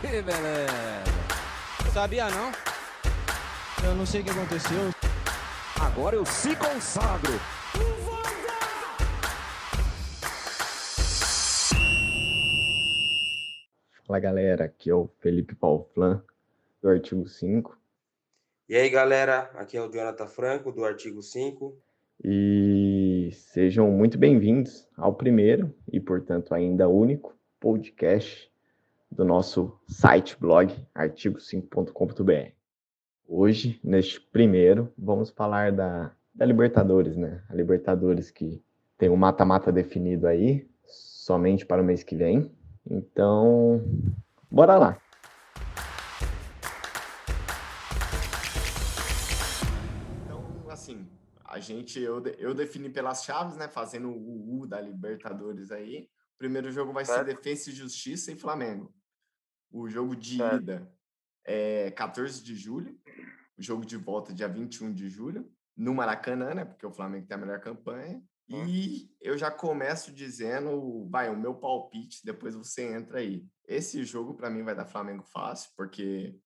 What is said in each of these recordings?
Que beleza. Sabia não? Eu não sei o que aconteceu. Agora eu se consagro. Fala galera, aqui é o Felipe Pauflan, do artigo 5. E aí galera, aqui é o Jonathan Franco, do artigo 5. E sejam muito bem-vindos ao primeiro e, portanto, ainda único podcast do nosso site, blog, artigo5.com.br. Hoje, neste primeiro, vamos falar da, da Libertadores, né? A Libertadores que tem um mata-mata definido aí, somente para o mês que vem. Então, bora lá. Então, assim, a gente, eu, eu defini pelas chaves, né? Fazendo o U da Libertadores aí. O primeiro jogo vai certo. ser Defesa e Justiça e Flamengo. O jogo de certo. ida é 14 de julho. O jogo de volta dia 21 de julho. No Maracanã, né? Porque o Flamengo tem a melhor campanha. E eu já começo dizendo, vai, o meu palpite, depois você entra aí. Esse jogo para mim vai dar Flamengo fácil, porque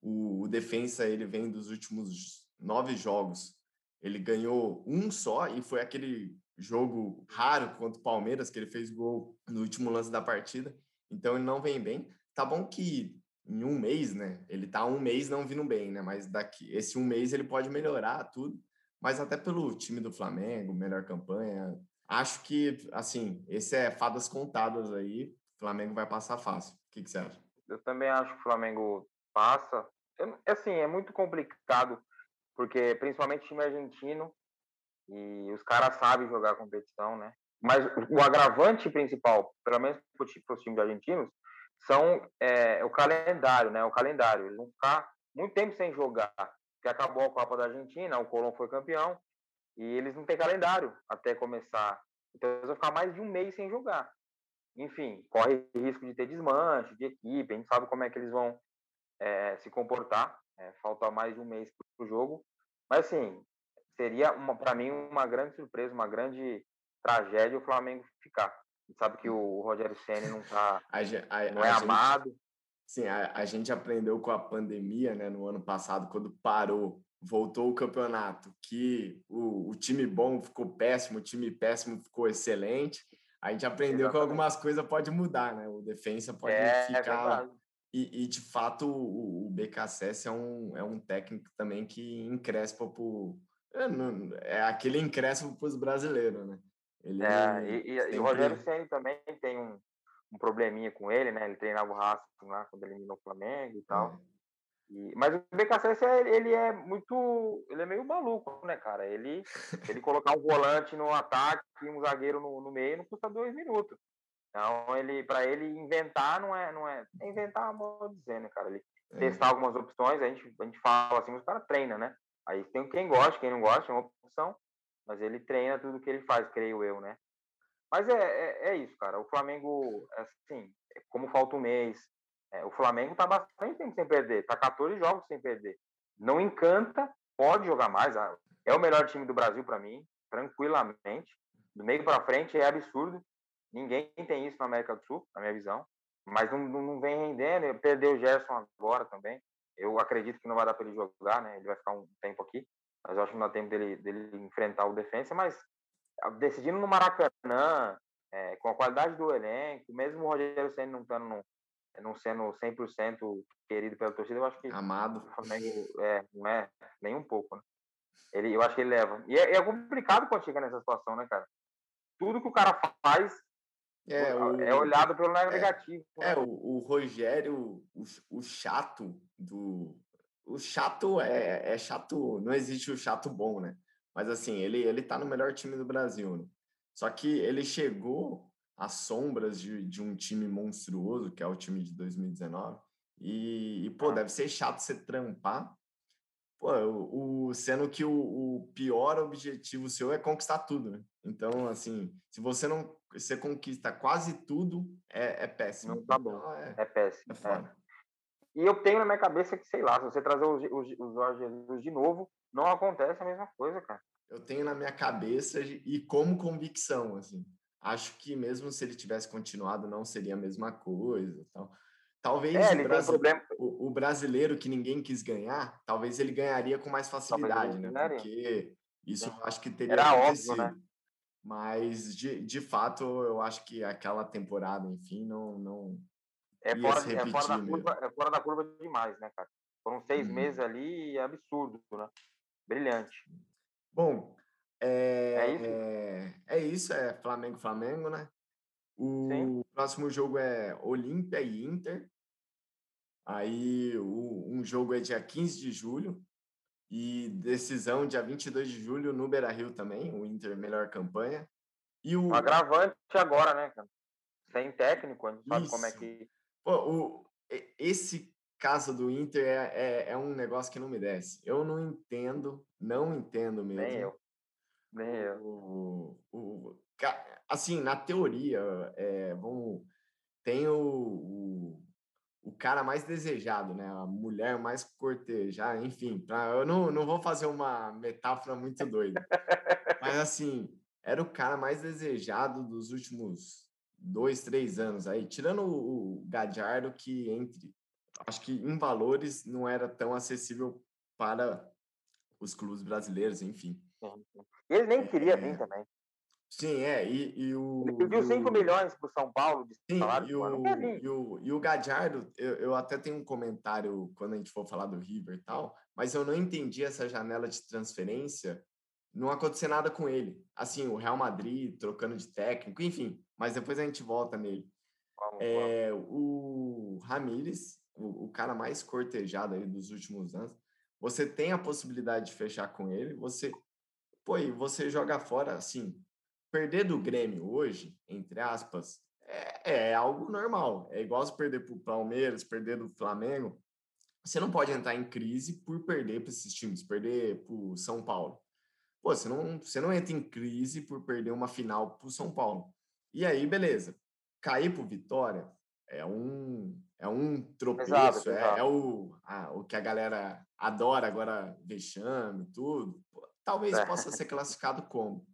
o, o defensa ele vem dos últimos nove jogos. Ele ganhou um só e foi aquele jogo raro contra o Palmeiras que ele fez gol no último lance da partida. Então ele não vem bem. Tá bom que em um mês, né? Ele tá um mês não vindo bem, né? Mas daqui esse um mês ele pode melhorar tudo mas até pelo time do Flamengo, melhor campanha. Acho que, assim, esse é fadas contadas aí. O Flamengo vai passar fácil. O que, que você acha? Eu também acho que o Flamengo passa. É, assim, é muito complicado, porque principalmente time argentino, e os caras sabem jogar competição, né? Mas o agravante principal, pelo menos para os times argentinos, são é, o calendário, né? O calendário. Eles vão ficar muito tempo sem jogar que acabou a Copa da Argentina, o Colón foi campeão, e eles não têm calendário até começar. Então eles vão ficar mais de um mês sem jogar. Enfim, corre risco de ter desmanche de equipe, a gente sabe como é que eles vão é, se comportar. É, falta mais de um mês para o jogo. Mas assim, seria para mim uma grande surpresa, uma grande tragédia o Flamengo ficar. A sabe que o Rogério Senna não tá, a, a, não é amado. Gente, Sim, a, a gente aprendeu com a pandemia, né, no ano passado, quando parou, voltou o campeonato, que o, o time bom ficou péssimo, o time péssimo ficou excelente. A gente aprendeu Exatamente. que algumas coisas pode mudar, né? O defensa pode é, ficar. É e, e, de fato, o, o BKSS é um, é um técnico também que encrespa por. É, é aquele encrespa para os brasileiros, né? Ele é, e, e, e o Rogério Senna também tem um, um probleminha com ele, né? Ele treinava o Racing lá quando eliminou o Flamengo e tal. Uhum. E, mas o BKSS, ele é muito. Ele é meio maluco, né, cara? Ele, ele colocar um volante no ataque e um zagueiro no, no meio não custa dois minutos. Então, ele, para ele inventar, não é, não é, é inventar, vou dizer, né, cara? Ele é. testar algumas opções, a gente, a gente fala assim, os caras treinam, né? Aí tem quem gosta, quem não gosta, é uma opção, mas ele treina tudo que ele faz, creio eu, né? Mas é, é, é, isso, cara. O Flamengo, assim, como falta um mês, é, o Flamengo tá bastante tempo sem perder, tá 14 jogos sem perder. Não encanta, pode jogar mais. Ah, é o melhor time do Brasil para mim, tranquilamente. Do meio para frente é absurdo. Ninguém tem isso na América do Sul, na minha visão. Mas não, não vem rendendo. Perdeu o Gerson agora também. Eu acredito que não vai dar para ele jogar, né? Ele vai ficar um tempo aqui. Mas eu acho que não dá tempo dele, dele enfrentar o defensa. Mas decidindo no Maracanã, é, com a qualidade do elenco, mesmo o Rogério Senna não, tando no, não sendo 100% querido pela torcida, eu acho que amado o Flamengo é, não é nem um pouco, né? Ele, eu acho que ele leva. E é, é complicado quando chega nessa situação, né, cara? Tudo que o cara faz é, o, é olhado pelo é, negativo. Né? É, o, o Rogério, o, o chato do. O chato é, é chato, não existe o chato bom, né? Mas assim, ele, ele tá no melhor time do Brasil. Né? Só que ele chegou às sombras de, de um time monstruoso, que é o time de 2019. E, e pô, deve ser chato você trampar. Pô, o, o sendo que o, o, pior objetivo seu é conquistar tudo, né? Então, assim, se você não você conquista quase tudo, é, é péssimo. Não tá bom. Então, é, é, péssimo. É foda. É. E eu tenho na minha cabeça que, sei lá, se você trazer o, o, o Jorge Jesus de novo, não acontece a mesma coisa, cara. Eu tenho na minha cabeça e como convicção, assim. Acho que mesmo se ele tivesse continuado, não seria a mesma coisa. Então, talvez É, o, ele tem brasi- problema. o- o brasileiro que ninguém quis ganhar, talvez ele ganharia com mais facilidade, né? ganharia. Porque isso eu acho que teria Era óbvio, acontecido. né? Mas, de, de fato, eu acho que aquela temporada, enfim, não, não, É fora, é, fora da curva, é fora da curva demais, né, cara? Foram seis Uhum. meses ali, é absurdo, né? Brilhante. Bom, é, É isso? é, é isso, é Flamengo, Flamengo, né? O Sim. próximo jogo é Olímpia e Inter. Aí o, um jogo é dia 15 de julho e decisão dia 22 de julho no Beira-Rio também, o Inter melhor campanha. E o Um agravante agora, né, cara? Sem técnico, a gente sabe como é Isso. que. Pô, o, esse caso do Inter é, é, é um negócio que não me desce. Eu não entendo, não entendo mesmo. Nem eu. Nem eu. O, o, assim, na teoria, é, vamos, tem o, o, o cara mais desejado, né? A mulher mais cortejada, enfim. Pra, eu não, não vou fazer uma metáfora muito doida. Mas, assim, era o cara mais desejado dos últimos dois, três anos aí. Tirando o, o Gadiardo, que entre... Acho que em valores não era tão acessível para os clubes brasileiros, enfim. E ele nem queria É. vir também. Sim, é, e, e o... Ele pediu e 5 o- milhões pro São Paulo de Sim, salário, e o, e o, e o Gadiardo, eu, eu até tenho um comentário quando a gente for falar do River e tal, mas eu não entendi essa janela de transferência, não acontecer nada com ele. Assim, o Real Madrid trocando de técnico, enfim, mas depois a gente volta nele. Vamos, vamos. É, o Ramires, o, o cara mais cortejado aí dos últimos anos, você tem a possibilidade de fechar com ele, você, pô, e você joga fora, assim, perder do Grêmio hoje, entre aspas, é, é algo normal. É igual se perder para o Palmeiras, perder do Flamengo. Você não pode entrar em crise por perder para esses times, perder para o São Paulo. Pô, você não, você não entra em crise por perder uma final para o São Paulo. E aí, beleza. Cair para Vitória é um, é um tropeço, Exato, é, exato. é o, a- o que a galera adora agora, vexame, tudo. Pô, talvez É. possa ser classificado como.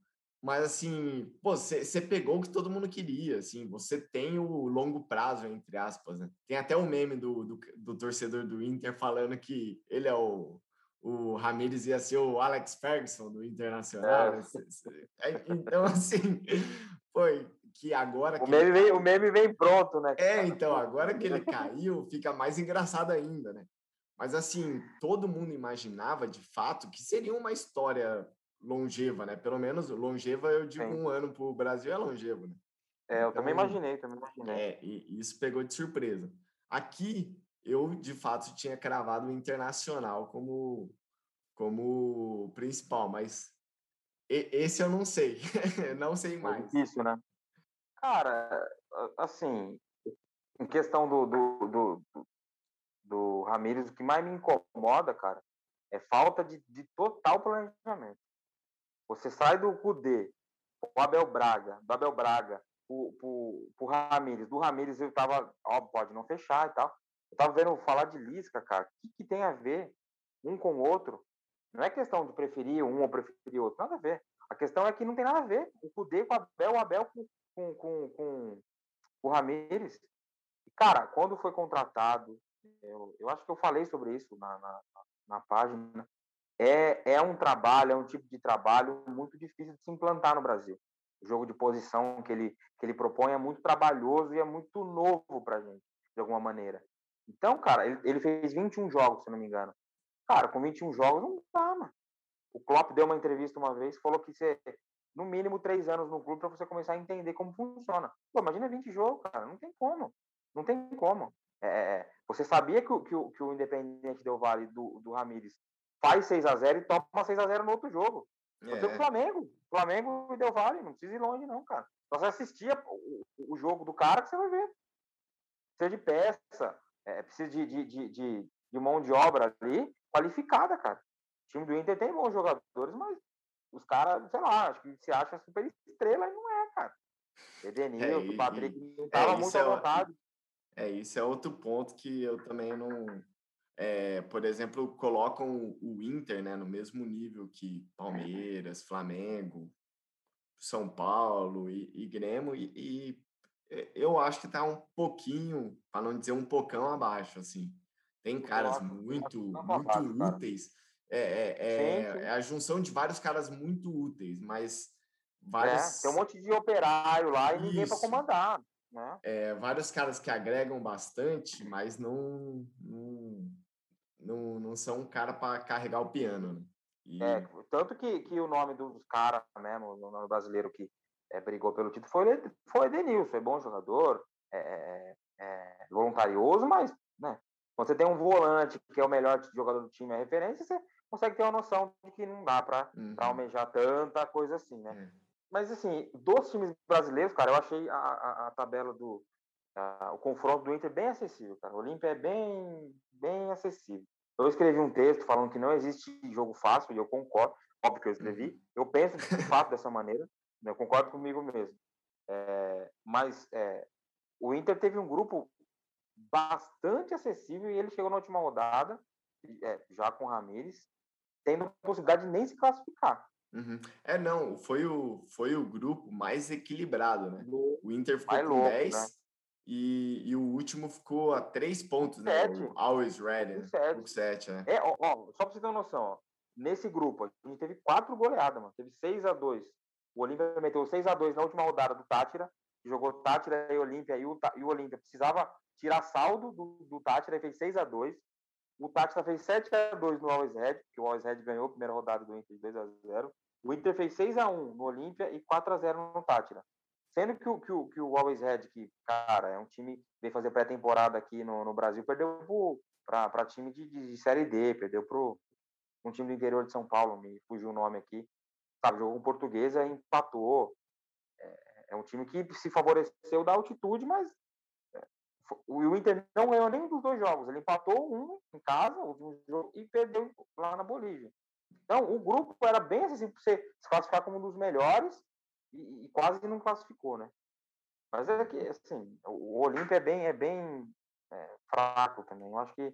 Mas assim, você pegou o que todo mundo queria, assim, você tem o longo prazo, entre aspas, né? Tem até o meme do, do, do torcedor do Inter falando que ele é o, o Ramires ia ser o Alex Ferguson do Internacional. É. é, Então, assim, foi que agora O que meme, ele vem, caiu- o meme vem pronto, né? é, então, agora que ele caiu, fica mais engraçado ainda, né? Mas assim, todo mundo imaginava de fato que seria uma história longeva, né? Pelo menos longeva, eu digo Sim. um ano para o Brasil é longevo, né? É, eu também Então, imaginei, também imaginei. É, e e isso pegou de surpresa. Aqui, eu de fato tinha cravado o Internacional como, como principal, mas esse eu não sei. não sei É mais. difícil, né? Cara, assim, em questão do, do, do, do, Ramires, o que mais me incomoda, cara, é falta de, de total planejamento. Você sai do Cudê, o Abel Braga, do Abel Braga, pro, pro, pro Ramires. Do Ramires eu tava, ó, pode não fechar e tal. Eu tava vendo falar de Lisca, cara. O que, que tem a ver um com o outro? Não é questão de preferir um ou preferir outro, nada a ver. A questão é que não tem nada a ver. O Cudê com o Abel, o Abel com, com, com, com o Ramires. Cara, quando foi contratado, eu, eu acho que eu falei sobre isso na, na, na página. É, é um trabalho, é um tipo de trabalho muito difícil de se implantar no Brasil. O jogo de posição que ele, que ele propõe é muito trabalhoso e é muito novo pra gente, de alguma maneira. Então, cara, ele, ele fez 21 jogos, se não me engano. Cara, com 21 jogos não dá, mano. O Klopp deu uma entrevista uma vez, falou que você, no mínimo, três anos no clube para você começar a entender como funciona. Pô, imagina 20 jogos, cara, não tem como. Não tem como. É, você sabia que o, que o, que o Independente Del Vale do, do Ramires faz 6 a 0 e toma 6 a 0 no outro jogo. Você é o É, Flamengo. Flamengo e Del Valle, não precisa ir longe, não, cara. Só você assistir o, o jogo do cara que você vai ver. Precisa de peça, é, precisa de, de, de, de, mão de obra ali qualificada, cara. O time do Inter tem bons jogadores, mas os caras, sei lá, acho que se acha super estrela e não é, cara. Edenilson, o Patrick não é, tava isso muito é à o- vontade. É, isso é outro ponto que eu também não. é, por exemplo, colocam o Inter né, no mesmo nível que Palmeiras, Flamengo, São Paulo e, e Grêmio, e, e eu acho que tá um pouquinho, para não dizer um pocão abaixo, assim. Tem caras acho, muito, tá muito abaixo, úteis. É, é, é, é, a junção de vários caras muito úteis, mas vários... É, tem um monte de operário lá e ninguém para comandar. Né? É, vários caras que agregam bastante, mas não, não, não, não são um cara para carregar o piano. Né? E... É, tanto que, que o nome dos caras mesmo, no nome brasileiro que é, brigou pelo título foi, foi Edenilson, é bom jogador, é, é, é, voluntarioso, mas né, quando você tem um volante que é o melhor jogador do time, é referência, você consegue ter uma noção de que não dá para uhum. almejar tanta coisa assim, né? Uhum. Mas assim, dos times brasileiros, cara, eu achei a, a, a tabela do a, o confronto do Inter bem acessível, cara. O Olímpia é bem bem acessível. Eu escrevi um texto falando que não existe jogo fácil, e eu concordo, óbvio que eu escrevi. Uhum. Eu penso de fato dessa maneira. Eu concordo comigo mesmo. É, mas é, o Inter teve um grupo bastante acessível e ele chegou na última rodada, é, já com o Ramires, tendo a possibilidade de nem se classificar. Uhum. É, não, foi o, foi o grupo mais equilibrado, né? O Inter ficou mais com louco, 10 né? e, e o último ficou a 3 pontos, né? O Always Ready, né? 7. 7 né? É, ó, ó, só pra você ter uma noção, ó, nesse grupo, a gente teve quatro goleadas, mano. Teve 6 a 2 o Olímpia meteu 6 a 2 na última rodada do Tátira, jogou Tátira e Olímpia, e o, e Olímpia precisava tirar saldo do, do Tátira e fez 6 a 2 O Tátira fez 7 a 2 no Always Red, que o Always Red ganhou a primeira rodada do Inter de 2 a 0 O Inter fez 6 a 1 no Olímpia e 4 a 0 no Tátira. Sendo que o, que o, que o Always Red, que, cara, é um time que veio fazer pré-temporada aqui no, no Brasil, perdeu para time de, de, Série D, perdeu para um time do interior de São Paulo, me fugiu o nome aqui sabe, jogou com portuguesa, empatou. É, é, um time que se favoreceu da altitude, mas é, o Inter não ganhou nenhum dos dois jogos. Ele empatou um em casa jogo, e perdeu lá na Bolívia. Então, o grupo era bem acessível para você se classificar como um dos melhores e, e, quase não classificou, né? Mas é que, assim, o Olímpia é bem, é bem é, fraco também. Eu acho que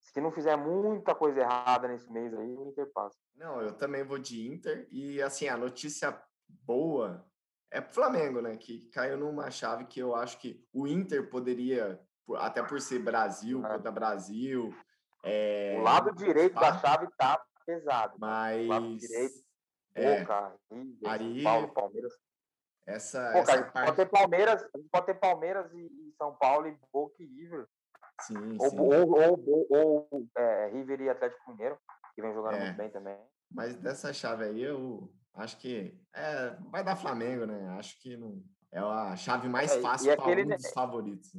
se não fizer muita coisa errada nesse mês aí, o Inter passa. Não, eu também vou de Inter. E, assim, a notícia boa é pro Flamengo, né? Que caiu numa chave que eu acho que o Inter poderia, até por ser Brasil, é. contra Brasil. É, o lado direito da chave tá pesado. Mas. O lado direito, é, Boca, River, aí, Paulo, Palmeiras. Essa, Pô, essa cara, parte... pode ter Palmeiras, pode ter Palmeiras e, e São Paulo e Boca e River. Sim, ou, sim. ou, ou, ou, é, River e Atlético Mineiro, que vem jogando é. muito bem também. Mas dessa chave aí, eu acho que é, vai dar Flamengo, né? Acho que não é a chave mais é, fácil para aquele... um dos favoritos.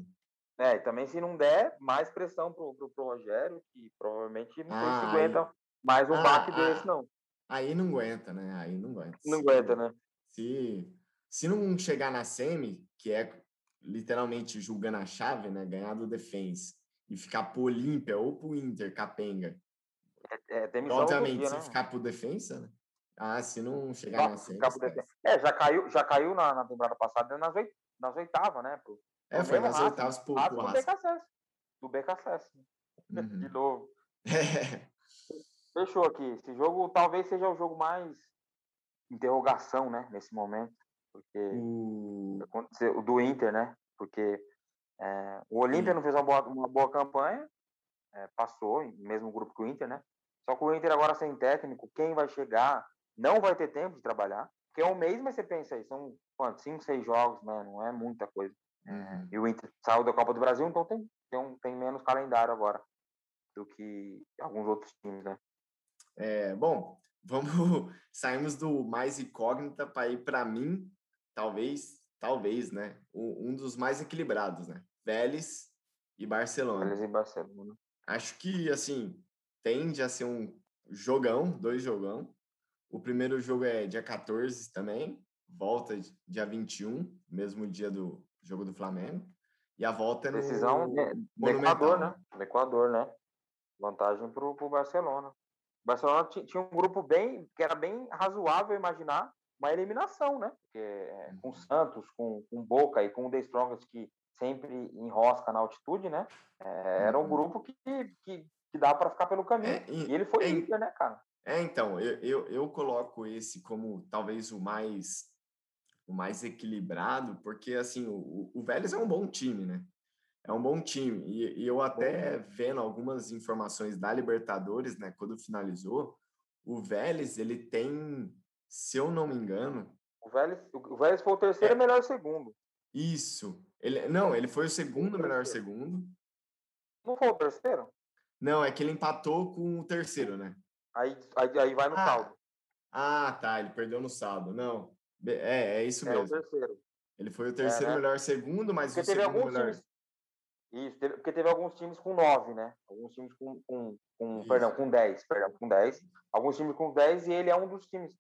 É, e também se não der, mais pressão pro, pro, pro Rogério, que provavelmente não ah, se ah, aguenta aí... mais um ah, baque ah, desse, não. Aí não aguenta, né? Aí não aguenta. Não se, aguenta, né? Se, se não chegar na semi, que é literalmente julgando a chave, né? Ganhar do Defense e ficar pro Olímpia ou pro Inter, capenga. É, é Obviamente, dia, se né? ficar pro defensa, né? Ah, se não chegar na série. É, já caiu, já caiu na, na temporada passada nas, oit, nas oitavas, né? Pro, é, foi nas oitavas pro, pro do BKSS. Do BKSS. Uhum. De novo. É. Fechou aqui. Esse jogo talvez seja o jogo mais interrogação, né? Nesse momento. Porque. O, o do Inter, né? Porque é, o Olímpia não fez uma boa, uma boa campanha, é, passou, mesmo grupo que o Inter, né? Só que o Inter agora sem técnico, quem vai chegar não vai ter tempo de trabalhar. Porque é um mês, mas você pensa aí, são quantos? Cinco, seis jogos, né? Não é muita coisa. É, uhum. E o Inter saiu da Copa do Brasil, então tem, tem, um, tem menos calendário agora do que alguns outros times, né? É, bom, vamos saímos do mais incógnita para ir para mim, talvez, talvez, né? Um, dos mais equilibrados, né? Vélez e Barcelona. Vélez e Barcelona. Acho que, assim, tende a ser um jogão, dois jogão. O primeiro jogo é dia 14 também, volta dia 21, mesmo dia do jogo do Flamengo. E a volta é no Decisão do Equador, né? Do Equador, né? Vantagem para o Barcelona. O Barcelona tinha um grupo bem, que era bem razoável imaginar uma eliminação, né? Porque, é, com o uhum. Santos, com, com Boca e com o The Strongest, que sempre enrosca na altitude, né? É, era um uhum. grupo que, que, que dá para ficar pelo caminho. É, e, e, ele foi é, Inter, né, cara? É, então, eu, eu, eu coloco esse como talvez o mais o mais equilibrado, porque assim, o, o Vélez é um bom time, né? É um bom time. E, e eu até vendo algumas informações da Libertadores, né, quando finalizou, o Vélez, ele tem, se eu não me engano, o Vélez, o Vélez foi o terceiro é, melhor segundo. Isso. Ele, não, ele foi o segundo o melhor segundo. Não foi o terceiro? Não, é que ele empatou com o terceiro, né? Aí, aí, aí vai no ah, saldo. Ah, tá. Ele perdeu no saldo. Não. É, é isso é mesmo. Ele foi o terceiro é, né? melhor segundo, mas porque o segundo melhor. Times... Isso, teve, porque teve alguns times com nove, né? Alguns times com, com, com perdão, com dez, perdão, com dez. Alguns times com dez e ele é um dos times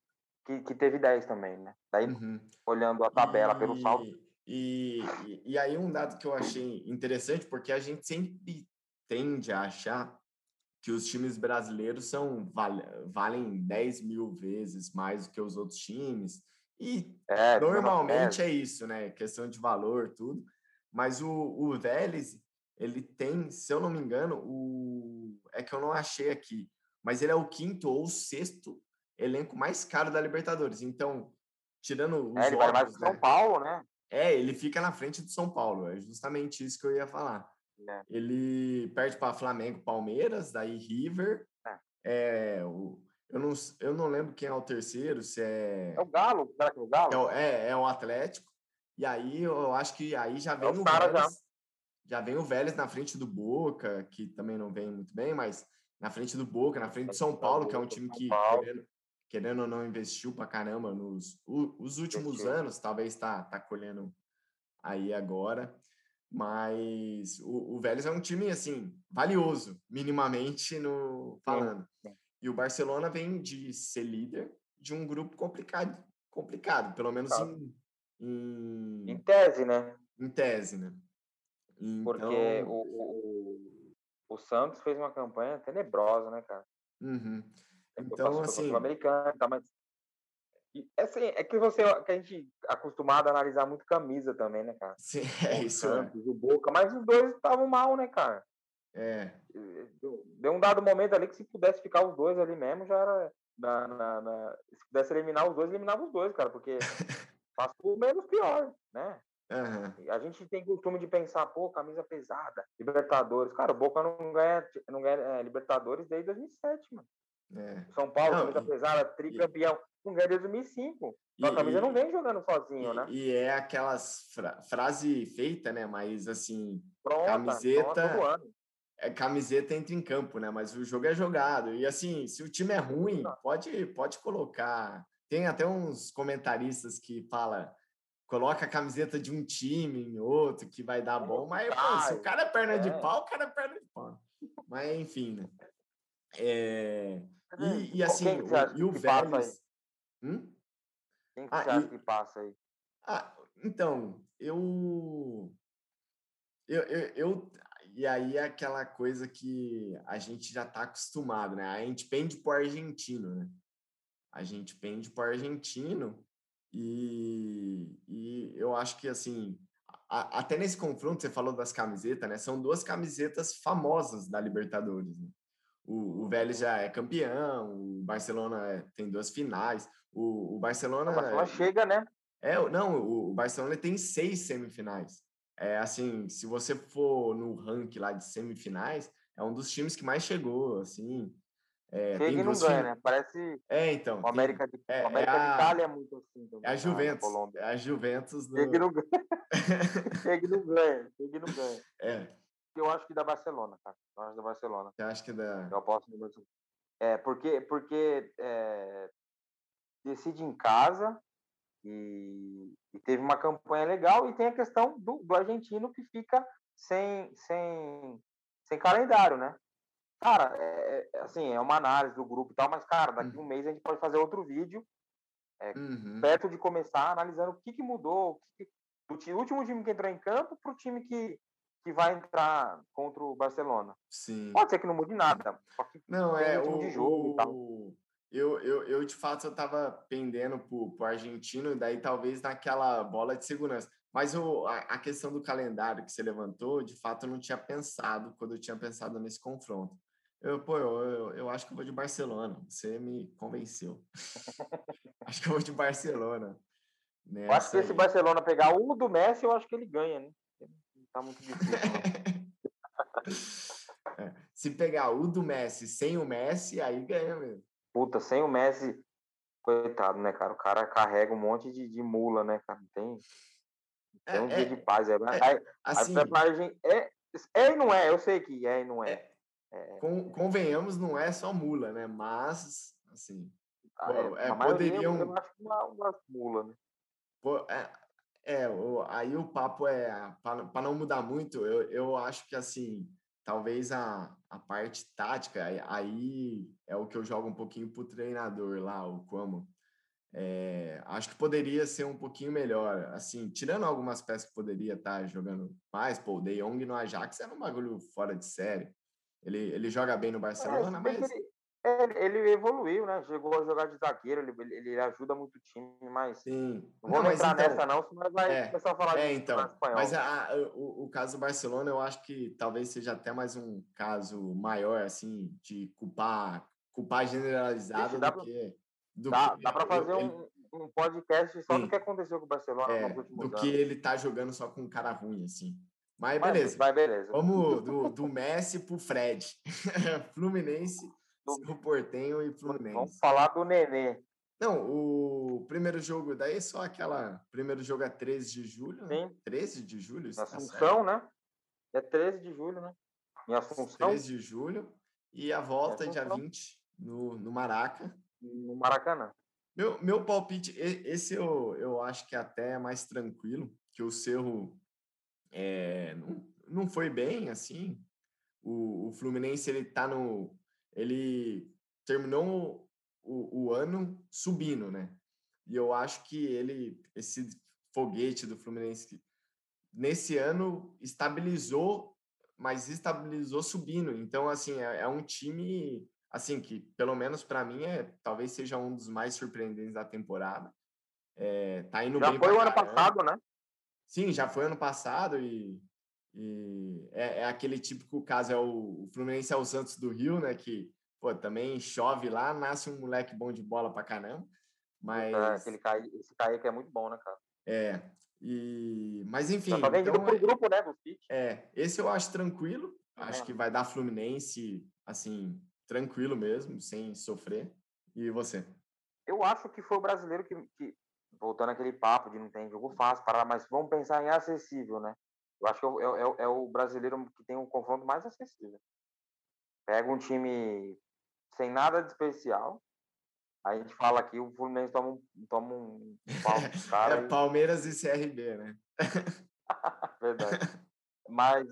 que, que teve dez também, né? Daí, uhum. olhando a tabela e, pelo saldo. E, e, e aí um dado que eu achei interessante, porque a gente sempre tende a achar que os times brasileiros são valem 10 mil vezes mais do que os outros times. E é, normalmente é isso, né? Questão de valor, tudo. Mas o, o Vélez, ele tem, se eu não me engano, o é que eu não achei aqui, mas ele é o quinto ou sexto elenco mais caro da Libertadores. Então, tirando os é, ele jogos, vai mais né? São Paulo, né? É, ele fica na frente do São Paulo. É justamente isso que eu ia falar. É. Ele perde para Flamengo, Palmeiras, daí River. É. é o, eu, não, eu não lembro quem é o terceiro, se é. É o Galo, será que é o Galo? É, é, é o Atlético. E aí eu acho que aí já é vem é o, o Vélez. Já. já vem o Vélez na frente do Boca, que também não vem muito bem, mas na frente do Boca, na frente do São Paulo, que é um time que, querendo, querendo ou não, investiu pra caramba nos os últimos anos, talvez está tá colhendo aí agora. Mas o, o Vélez é um time, assim, valioso, minimamente no falando. E o Barcelona vem de ser líder de um grupo complicado, complicado pelo menos em, em, em tese, né? Em tese, né? Então... Porque o, o, o, Santos fez uma campanha tenebrosa, né, cara? Uhum. Então, assim... americano tá, mas... assim, é que você que a gente é acostumado a analisar muito camisa também, né, cara? Sim, é o isso. É. Santos, é. o Boca, mas os dois estavam mal, né, cara? É. Deu um dado momento ali que se pudesse ficar os dois ali mesmo, já era. Na, na, na... se pudesse eliminar os dois, eliminava os dois, cara, porque faz por menos pior, né? Uhum. A gente tem costume de pensar, pô, camisa pesada, Libertadores. Cara, o Boca não ganha, não ganha é, Libertadores desde 2007, mano. É. São Paulo, não, camisa e, pesada, tricampeão. Não ganha desde 2005. E, a camisa não vem jogando sozinho, e, né? E é aquelas fra frase feita, né? Mas assim, pronta, camiseta. Pronta é, camiseta entra em campo, né? Mas o jogo é jogado. E assim, se o time é ruim, pode, pode colocar. Tem até uns comentaristas que fala coloca a camiseta de um time em outro que vai dar bom, mas pô, se o cara é perna é. de pau, o cara é perna de pau. Mas enfim, né? É... E, e assim, o, e o Vélez. Hum? Quem que ah, você acha e... que passa aí? Ah, então, eu... Eu, eu, eu, e aí é aquela coisa que a gente já está acostumado, né? A gente pende para o argentino, né? A gente pende para o argentino e, e eu acho que, assim, a, até nesse confronto, você falou das camisetas, né? São duas camisetas famosas da Libertadores, né? O, o Vélez já é campeão, o Barcelona é, tem duas finais, o, o Barcelona... O Barcelona chega, né? É, não, o, o Barcelona tem seis semifinais. É assim, se você for no ranking lá de semifinais, é um dos times que mais chegou, assim. É, Chega e não ganha, né? Parece. É, então. O América, de, é, o América é a, de Itália é muito assim. Também, é a Juventus. É a Juventus. Do... Chega e não ganha. Chega e não ganha. Chega e não ganha. É. Eu acho que da Barcelona, cara. Eu acho da Barcelona. Você acha que da. Eu aposto no É, porque, porque é, decide em casa e, e, teve uma campanha legal e tem a questão do, do argentino que fica sem, sem, sem calendário, né? Cara, é, é, assim, é uma análise do grupo e tal, mas, cara, daqui uhum. um mês a gente pode fazer outro vídeo, é, uhum. perto de começar, analisando o que, que mudou, o que, do último time que entrou em campo para o time que, que vai entrar contra o Barcelona. Sim. Pode ser que não mude nada. não, é o, de jogo o, e tal. Eu, eu, eu, de fato, eu tava pendendo pro, pro argentino, e daí talvez naquela bola de segurança. Mas o, a, a, questão do calendário que você levantou, de fato, eu não tinha pensado quando eu tinha pensado nesse confronto. Eu, pô, eu, eu, eu, acho que eu vou de Barcelona. Você me convenceu. acho que eu vou de Barcelona. Nessa eu acho que esse Barcelona pegar o do Messi, eu acho que ele ganha, né? Tá muito difícil. é. Se pegar o do Messi sem o Messi, aí ganha mesmo. Puta, sem o Messi, coitado, né, cara? O cara carrega um monte de, de mula, né, cara? Tem, tem é, um é, dia de paz. É, é, assim, a preparagem é, é e não é, eu sei que é e não é. é, é. convenhamos, não é só mula, né? Mas, assim, ah, é, poderiam... Eu acho que uma, uma mula, né? Pô, é, é, aí o papo é, para não mudar muito, eu, eu acho que assim, talvez a, a parte tática, aí é o que eu jogo um pouquinho pro treinador lá, o como. É, acho que poderia ser um pouquinho melhor, assim, tirando algumas peças que poderia estar tá jogando mais, pô, o De Jong no Ajax era um bagulho fora de série. Ele, ele joga bem no é, Barcelona, mas... Ele, é, ele evoluiu, né? Chegou a jogar de zagueiro, ele, ele ajuda muito o time, mas. Sim. Não vou não, entrar então, nessa, não, senão vai é, começar a falar é, de então, espanhol. Mas a, o, o caso do Barcelona, eu acho que talvez seja até mais um caso maior, assim, de culpar, culpar generalizado Gente, do pra, que. Do dá, que, dá para fazer ele, um, um podcast só sim. do que aconteceu com o Barcelona é, Do anos. que ele tá jogando só com um cara ruim, assim. Mas beleza. Vai, beleza. Vamos do, do Messi pro Fred. Fluminense do Portenho e Fluminense. Vamos falar do Nenê. Não, o primeiro jogo daí é só aquela. Primeiro jogo é 13 de julho, né? Sim. 13 de julho? Tá Assunção, tá né? É 13 de julho, né? Em Assunção. 13 de julho. E a volta dia 20 no, no Maraca. No Maracanã. Meu, meu palpite, esse eu, eu acho que é até mais tranquilo, que o Cerro é, não, não foi bem, assim. O, o Fluminense, ele tá no, ele terminou o, o ano subindo, né? E eu acho que ele, esse foguete do Fluminense, nesse ano estabilizou, mas estabilizou subindo. Então, assim, é, é um time, assim, que pelo menos para mim é talvez seja um dos mais surpreendentes da temporada. É, tá indo já bem foi o ano passado, né? Sim, já foi ano passado e e é, é, aquele típico caso, é o, o, Fluminense é o Santos do Rio, né? Que pô, também chove lá, nasce um moleque bom de bola pra caramba. Mas. É, aquele Caí, esse Kaique é muito bom, né, cara? É. E... Mas enfim. Tá vendido então, pro é grupo, né, do. É, esse eu acho tranquilo. Acho que vai dar Fluminense, assim, tranquilo mesmo, sem sofrer. E você? Eu acho que foi o brasileiro que, que voltando àquele papo de não tem jogo fácil, parar, mas vamos pensar em acessível, né? Eu acho que é, é, é, o brasileiro que tem um confronto mais acessível. Pega um time sem nada de especial. A gente fala aqui, o Fluminense toma um, toma um pau cara. é Palmeiras e CRB, né? Verdade. Mas,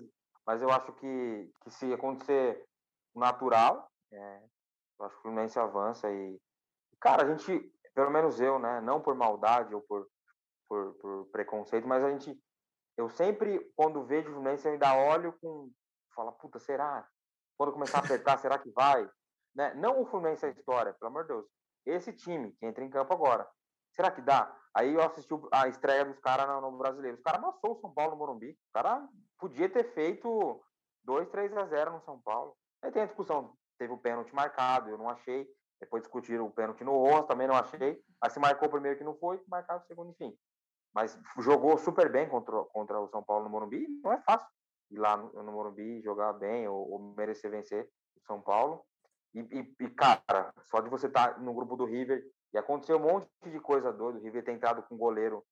mas eu acho que, que se acontecer natural, é, eu acho que o Fluminense avança e. Cara, a gente, pelo menos eu, né? Não por maldade ou por, por, por preconceito, mas a gente eu sempre, quando vejo o Fluminense, eu ainda olho com. Fala, puta, será? Quando começar a apertar, será que vai? Né? Não o Fluminense é a história, pelo amor de Deus. Esse time que entra em campo agora. Será que dá? Aí eu assisti a estreia dos caras no, no brasileiro. Os caras amassou o São Paulo no Morumbi. O cara podia ter feito 2, 3 a 0 no São Paulo. Aí tem a discussão. Teve o pênalti marcado, eu não achei. Depois discutiram o pênalti no rosto, também não achei. Aí se marcou o primeiro que não foi, marcado o segundo, enfim mas jogou super bem contra, contra o São Paulo no Morumbi. Não é fácil ir lá no, no Morumbi jogar bem ou, ou, merecer vencer o São Paulo. E, e, e, cara, só de você estar tá no grupo do River e aconteceu um monte de coisa doida. O River tem entrado com goleiro,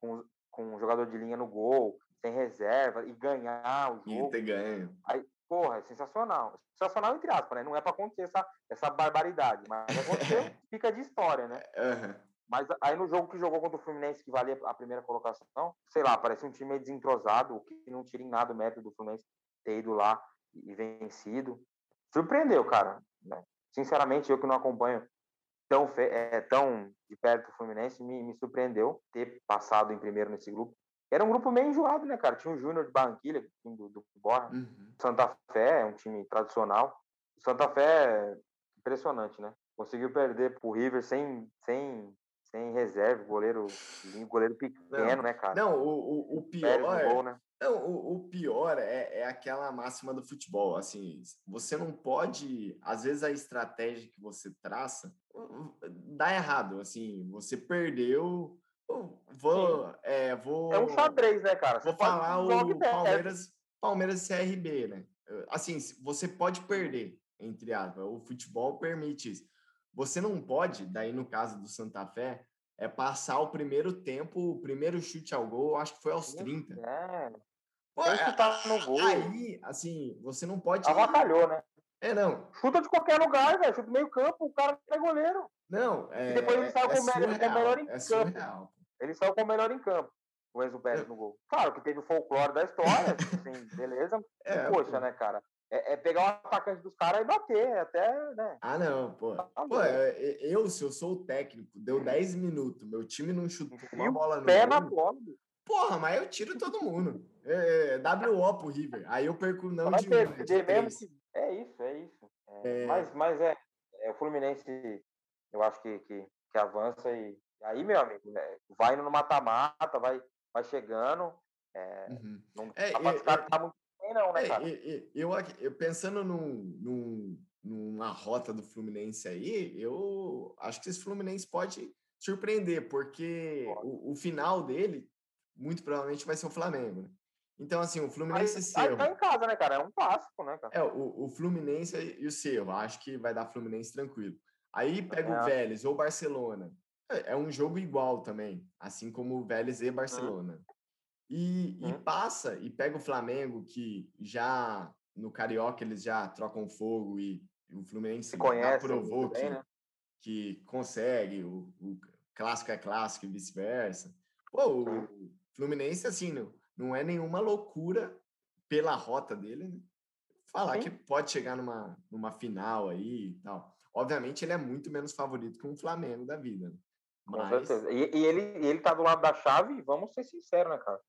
com, com um jogador de linha no gol, sem reserva e ganhar o jogo. E ter ganho. Aí, porra, é sensacional. Sensacional entre aspas, né? Não é para acontecer essa, essa barbaridade, mas aconteceu, fica de história, né? Uhum. Mas aí no jogo que jogou contra o Fluminense, que valia a primeira colocação, sei lá, parece um time meio desentrosado, o que não tira em nada o mérito do Fluminense ter ido lá e vencido. Surpreendeu, cara. Né? Sinceramente, eu que não acompanho tão, é, tão de perto o Fluminense, me, me surpreendeu ter passado em primeiro nesse grupo. Era um grupo meio enjoado, né, cara? Tinha o Júnior de Barranquilha, do, do Borra. Uhum. Santa Fé é um time tradicional. Santa Fé é impressionante, né? Conseguiu perder pro River sem, sem sem reserva, goleiro, goleiro pequeno, não, né, cara? Não, o, o, o pior. Gol, né? Não, o, o pior é, é aquela máxima do futebol. Assim, você não pode. Às vezes a estratégia que você traça dá errado. Assim, você perdeu. vou, é, vou. É um xadrez, né, cara? Vou falar o Palmeiras, Palmeiras e CRB, né? Assim, você pode perder, entre aspas. O futebol permite isso. Você não pode, daí no caso do Santa Fé, é passar o primeiro tempo, o primeiro chute ao gol, acho que foi aos 30. É. Pô, que tá no gol. Aí, assim, você não pode. Avacalhou, né? É, não. Chuta de qualquer lugar, velho. Chuta meio campo, o cara é goleiro. Não, é. E depois ele saiu é com, o melhor, surreal, com o melhor em é campo. surreal. Ele saiu com o melhor em campo. O Enzo Pérez no gol. Claro que teve o folclore da história, assim, beleza. É, Poxa, pô. né, cara? É, é pegar o atacante dos caras e bater, até, né? Ah, não, pô. Tá Pô, eu, se eu sou o técnico, deu 10 minutos, meu time não chutou uma bola no Pé na bola. Porra, mas eu tiro todo mundo. É, é, WO pro River. Aí eu perco não Vai de é de mesmo que... É isso, é isso. É, É. Mas, mas é, é, o Fluminense, eu acho que, que, que avança e aí, meu amigo, né, vai indo no mata-mata, vai, vai chegando. É, Uhum. não É, dá pra é, descartar muito bem, não, né, É, cara? e- eu, eu pensando num, num- numa rota do Fluminense aí, eu acho que esse Fluminense pode surpreender, porque o, o final dele muito provavelmente vai ser o Flamengo. né? Então, assim, o Aí, Fluminense e aí Cerro. tá em casa, né, cara? É um clássico, né, cara? É, o, o Fluminense e o Cerro, acho que vai dar Fluminense tranquilo. Aí pega É. o Vélez ou Barcelona. É, é um jogo igual também, assim como o Vélez e Barcelona. E, e Hum. passa e pega o Flamengo, que já no Carioca eles já trocam fogo e, e o Fluminense conhece provou bem, que, né? que consegue, o, o clássico é clássico e vice-versa. Pô, o Fluminense, assim, não, não é nenhuma loucura pela rota dele, né? Falar Sim. que pode chegar numa, numa final aí e tal. Obviamente, ele é muito menos favorito que um Flamengo da vida. Né? Com Mas, certeza. E, e ele, e ele tá do lado da chave, vamos ser sinceros, né, cara?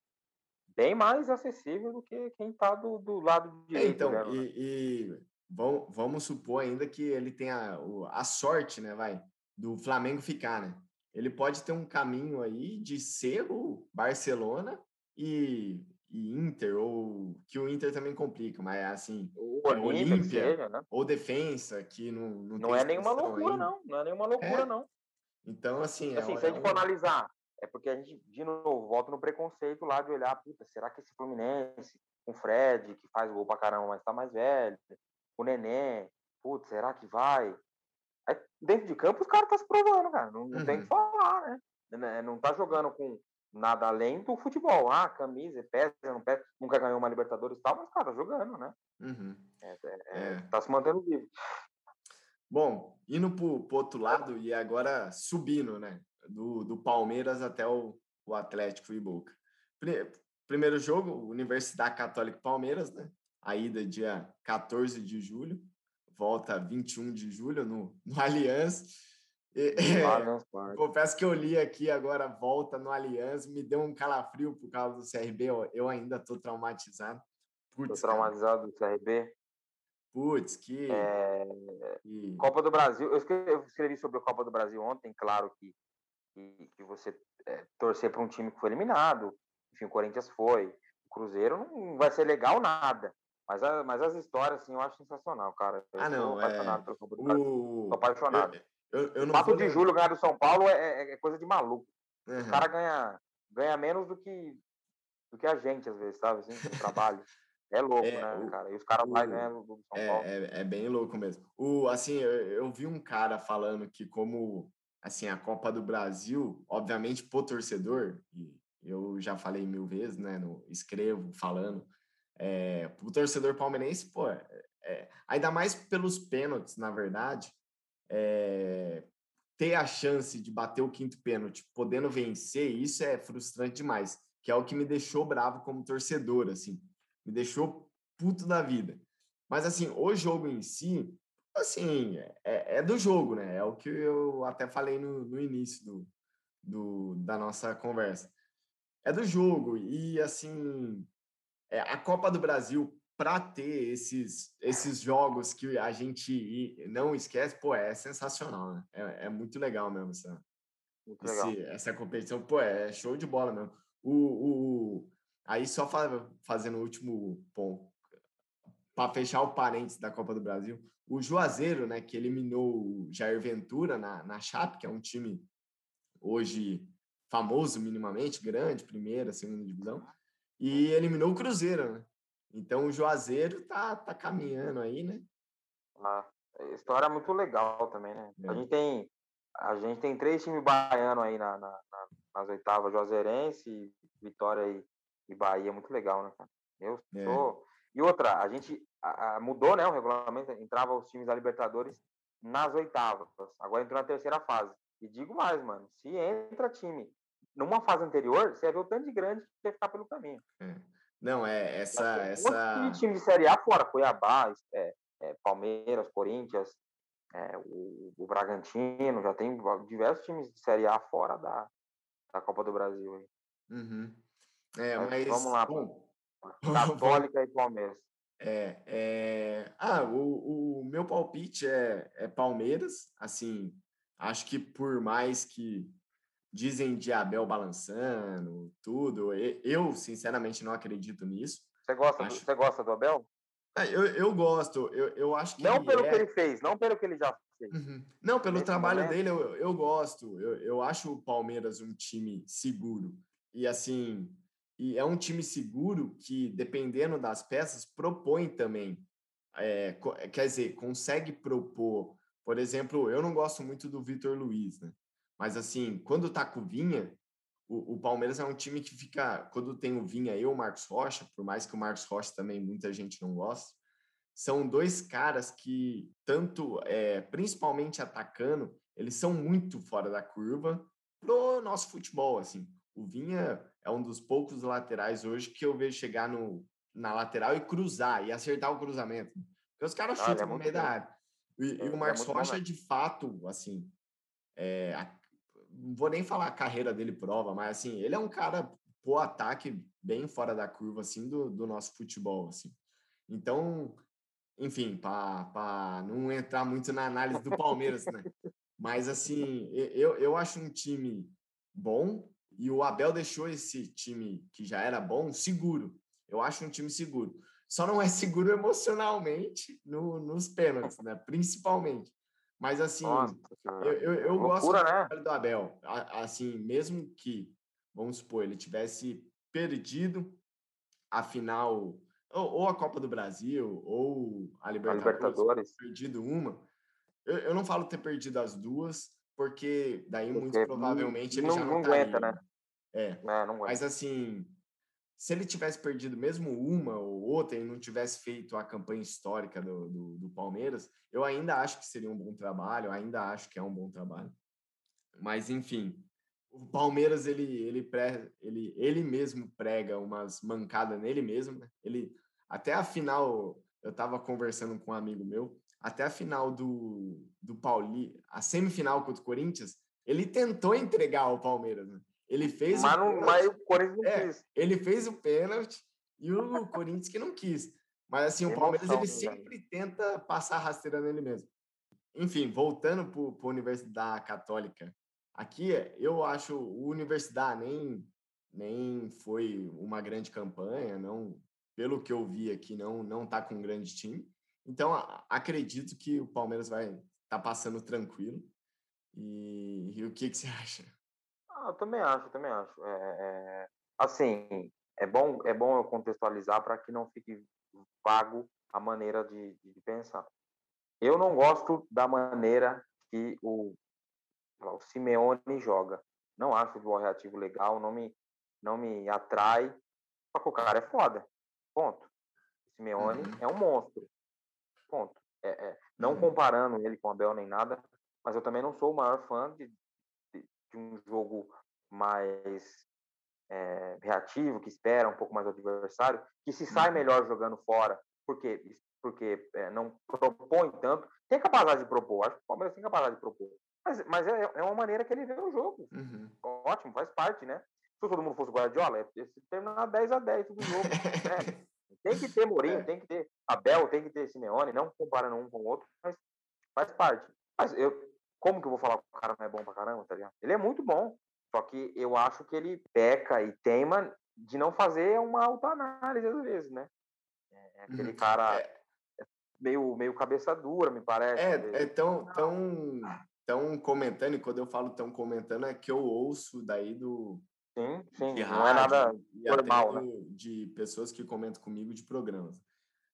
Bem mais acessível do que quem tá do, do lado é, direito. então, né? e, e vamos, vamos supor ainda que ele tenha o- a sorte, né, vai, do Flamengo ficar, né? Ele pode ter um caminho aí de ser o Barcelona e, e Inter, ou que o Inter também complica, mas assim, O é, Olímpia, Olímpia, seja, né? ou defensa, que não, não, Não é nenhuma loucura, ainda. não. Não é nenhuma loucura, É, não. Então, assim, é, Assim, um- se a é gente um- for analisar, é porque a gente, de novo, volta no preconceito lá de olhar, puta, será que esse Fluminense, com o Fred, que faz gol pra caramba, mas tá mais velho, o Nenê, putz, será que vai? Aí, dentro de campo, os caras tá se provando, cara. Não, não tem o Uhum. que falar, né? Né, Não tá jogando com nada além do futebol. Ah, camisa, pesa, não pesa, nunca ganhou uma Libertadores e tal, mas, cara, tá jogando, né? Uhum. É, é, É. Tá se mantendo vivo. Bom, indo pro, pro outro lado e agora subindo, né? Do, do Palmeiras até o, o Atlético e Boca. Pri- Primeiro jogo, Universidade Católica Palmeiras, né? A ida dia 14 de julho, volta 21 de julho no, no Allianz. E- Parque. confesso que eu li aqui agora, volta no Allianz, me deu um calafrio por causa do CRB, eu, ainda tô traumatizado. Tô Putz, cara, traumatizado do CRB. putz, que, É, que- Copa do Brasil, eu escrevi sobre a Copa do Brasil ontem, claro que, que, que você é, torcer para um time que foi eliminado, enfim, o Corinthians foi, o Cruzeiro não vai ser legal nada, mas, a- mas as histórias, assim, eu acho sensacional, cara. Eu Ah, não, é, apaixonado do Brasil, o... sou apaixonado. Eu, eu, eu não 4 vou de julho ganhar do São Paulo é, é- é coisa de maluco. O Aham. cara ganha, ganha menos do que, do que a gente, às vezes, sabe, assim, no trabalho. É louco, É, né, o- cara? E os caras vão o- ganhar do São Paulo. É, é, é bem louco mesmo. O, assim, eu, eu vi um cara falando que como assim a Copa do Brasil, obviamente pro torcedor, e eu já falei mil vezes, né, no, escrevo falando, é, pro torcedor palmeirense, pô, é, é, ainda mais pelos pênaltis, na verdade, é, ter a chance de bater o quinto pênalti, podendo vencer, isso é frustrante demais, que é o que me deixou bravo como torcedor, assim, me deixou puto da vida. Mas, assim, o jogo em si, assim, é, é do jogo, né? É o que eu até falei no, no início do, do, da nossa conversa. É do jogo. E, assim, é, a Copa do Brasil, para ter esses, esses jogos que a gente não esquece, pô, é sensacional, né? É, é muito legal mesmo essa, Muito legal. esse- essa competição, pô, é show de bola mesmo. O, o, aí só fa- fazendo o último ponto, para fechar o parênteses da Copa do Brasil, o Juazeiro, né, que eliminou o Jair Ventura na, na Chape, que é um time hoje famoso minimamente, grande, primeira, segunda divisão, e eliminou o Cruzeiro, né? Então o Juazeiro tá, tá caminhando aí, né? Ah, história é muito legal também, né? É. A gente tem a gente tem três times baianos aí na, na, na, nas oitavas, Juazeirense, Vitória e, e Bahia, muito legal, né, cara? Eu é. sou... E outra, a gente a, a, mudou, né, o regulamento, entrava os times da Libertadores nas oitavas, agora entrou na terceira fase. E digo mais, mano, se entra time numa fase anterior, você vê o tanto de grande que vai ficar pelo caminho. É. Não, é essa. essa... Um time de Série A fora, Cuiabá, é, é, Palmeiras, Corinthians, é, o, o, Bragantino, já tem diversos times de Série A fora da, da Copa do Brasil. Uhum. É, mas, mas, vamos lá. Bom, Católica e Palmeiras. É, é... Ah, o, o meu palpite é, é Palmeiras. Assim, acho que por mais que dizem de Abel balançando, tudo, eu sinceramente não acredito nisso. Você gosta, acho... você gosta do Abel? Ah, eu, eu gosto, eu, eu acho que. Não pelo é... que ele fez, não pelo que ele já fez. Uhum. Não, pelo trabalho momento... dele, eu, eu gosto. Eu, eu acho o Palmeiras um time seguro. E assim, e é um time seguro que, dependendo das peças, propõe também. É, quer dizer, consegue propor. Por exemplo, eu não gosto muito do Vitor Luiz, né? Mas assim, quando tá com o Vinha, o, o, Palmeiras é um time que fica. Quando tem o Vinha e o Marcos Rocha, por mais que o Marcos Rocha também muita gente não gosta, são dois caras que, tanto, é, principalmente atacando, eles são muito fora da curva pro nosso futebol, assim. O Vinha é um dos poucos laterais hoje que eu vejo chegar no, na lateral e cruzar, e acertar o cruzamento. Porque os caras ah, chutam é no meio da área. E, e o é Marcos é Rocha, de fato, assim, é, a, não vou nem falar a carreira dele prova, mas assim, ele é um cara pro ataque bem fora da curva, assim, do, do nosso futebol, assim. Então, enfim, para não entrar muito na análise do Palmeiras, né? Mas, assim, eu, eu acho um time bom, e o Abel deixou esse time que já era bom seguro. Eu acho um time seguro. Só não é seguro emocionalmente no, nos pênaltis, né? Principalmente. Mas assim, Nossa, eu, eu, eu Loucura, gosto né? do, do Abel. Assim, mesmo que, vamos supor, ele tivesse perdido a final, ou, ou a Copa do Brasil, ou a Libertadores, a Libertadores. perdido uma, eu, eu não falo ter perdido as duas, porque daí porque muito provavelmente ele não, já não, não aguenta, né? É. Não, não Mas assim, se ele tivesse perdido mesmo uma ou outra e não tivesse feito a campanha histórica do, do, do, Palmeiras, eu ainda acho que seria um bom trabalho, ainda acho que é um bom trabalho. Mas, enfim, o Palmeiras, ele, ele, pré, ele, ele mesmo prega umas mancadas nele mesmo. Né? Ele, até a final, eu estava conversando com um amigo meu, até a final do, do Pauli, a semifinal contra o Corinthians, ele tentou entregar ao Palmeiras, né? Ele fez mas, o mas o Corinthians não é, quis. Ele fez o pênalti e o Corinthians que não quis. Mas assim, o Palmeiras ele sempre tenta passar rasteira nele mesmo. Enfim, voltando para a Universidade Católica, aqui eu acho o Universidade nem, nem foi uma grande campanha, não pelo que eu vi aqui, não não está com um grande time. Então, acredito que o Palmeiras vai estar tá passando tranquilo. E, e o que, que você acha? Ah, eu também acho, eu também acho. É, é, assim, é bom, é bom eu contextualizar para que não fique vago a maneira de, de, pensar. Eu não gosto da maneira que o, o Simeone joga. Não acho o futebol reativo legal, não me, não me atrai. Só que o cara é foda. Ponto. O Simeone uhum. é um monstro. Ponto. É, é, não uhum. comparando ele com o Abel nem nada, mas eu também não sou o maior fã de, de um jogo mais é, reativo, que espera um pouco mais o adversário, que se sai uhum. melhor jogando fora, porque porque é, não propõe tanto, tem capacidade de propor, acho que o Palmeiras tem capacidade de propor, mas, mas é, é uma maneira que ele vê o jogo, uhum. ótimo, faz parte, né? Se todo mundo fosse Guardiola, ia terminar 10 a 10 do jogo, né? Tem que ter Mourinho, é. tem que ter Abel, tem que ter Simeone, não comparando um com o outro, mas faz parte. Mas eu, como que eu vou falar que o cara não é bom pra caramba, tá ligado? Ele é muito bom. Só que eu acho que ele peca e teima de não fazer uma autoanálise às vezes, né? É aquele uhum. cara é. meio, meio cabeça dura, me parece. É, é tão, tão, estão comentando, e quando eu falo estão comentando, é que eu ouço daí do. Sim, sim, não é nada normal, né? De pessoas que comentam comigo de programas.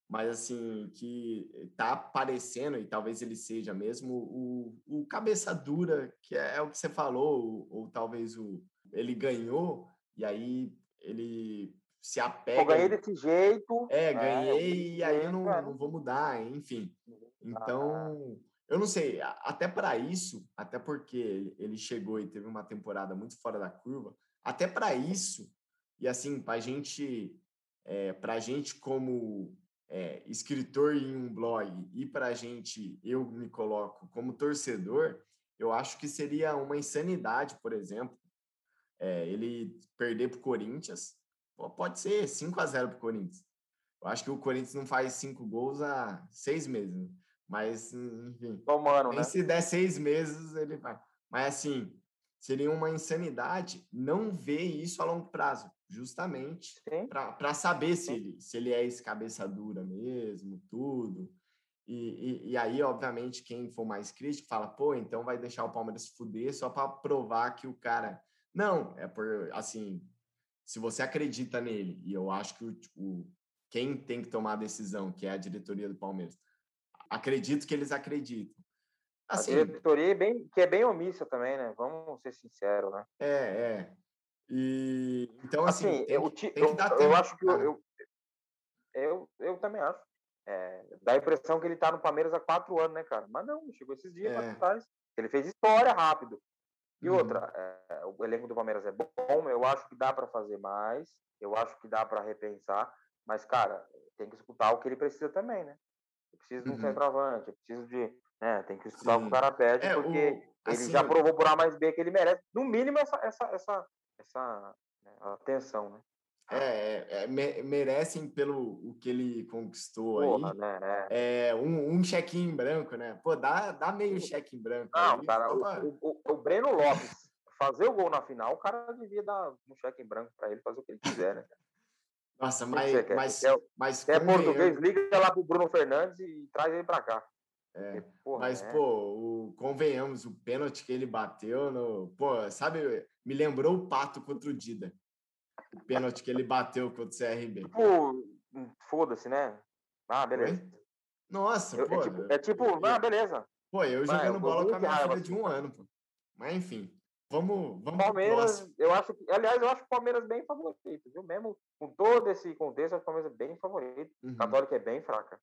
Mas, assim, que tá aparecendo, e talvez ele seja mesmo, o, o cabeça dura, que é, é o que você falou, ou, ou talvez o ele ganhou, e aí ele se apega. Eu ganhei desse jeito. É, ganhei, é, e aí eu não, não vou mudar, enfim. Então, eu não sei, até para isso, até porque ele chegou e teve uma temporada muito fora da curva, até para isso, e assim, para gente, é, para gente como é, escritor em um blog e para gente, eu me coloco como torcedor, eu acho que seria uma insanidade, por exemplo, é, ele perder para o Corinthians. Pode ser 5 a 0 para o Corinthians. Eu acho que o Corinthians não faz cinco gols há seis meses. Né? Mas, enfim. Tomando, né? se der seis meses, ele vai. Mas, assim, seria uma insanidade não ver isso a longo prazo, justamente para saber se ele, se ele é esse cabeça dura mesmo, tudo. E, e, e, aí, obviamente, quem for mais crítico fala, pô, então vai deixar o Palmeiras fuder só para provar que o cara. Não, é por, assim, se você acredita nele, e eu acho que o, o, quem tem que tomar a decisão, que é a diretoria do Palmeiras, Acredito que eles acreditam. Assim, a diretoria é bem, que é bem omissa também, né? Vamos ser sinceros, né? É, é. E então assim, assim tem, eu, tem eu, tempo, eu acho que eu, eu, eu, também acho. É, dá a impressão que ele tá no Palmeiras há quatro anos, né, cara? Mas não, chegou esses dias é. atrás. Ele fez história rápido. E uhum. outra, é, o elenco do Palmeiras é bom, eu acho que dá para fazer mais, eu acho que dá para repensar, mas, cara, tem que escutar o que ele precisa também, né? eu preciso de um uhum. centroavante, eu preciso de. Né, tem que estudar o que o cara pede, é, porque o, assim, ele já provou por A mais B que ele merece, no mínimo, essa, essa, essa, essa né, atenção, né? É, é, é merecem pelo o que ele conquistou Porra, aí. Né, é. é um, um cheque em branco, né? Pô, dá, dá meio cheque em branco. Não, aí, cara, o, o, o, Breno Lopes fazer o gol na final, o cara devia dar um cheque em branco para ele fazer o que ele quiser, né? Nossa, mas, mas, quer, mas quer português, liga lá pro Bruno Fernandes e traz ele para cá. É, porra, mas, é. pô, o, convenhamos, o pênalti que ele bateu no. Pô, sabe, me lembrou o Pato contra o Dida. O pênalti que ele bateu contra o CRB. Pô, foda-se, né? Ah, beleza. Oi? Nossa, eu, pô. É tipo, é tipo eu, ah, beleza. Pô, eu jogando bola com a minha filha de um ano, pô. Mas enfim. Vamos, vamos Palmeiras, eu acho que, aliás, eu acho o Palmeiras bem favorito, viu? Mesmo com todo esse contexto, o Palmeiras é bem favorito. Uhum. O Católico é bem fraca.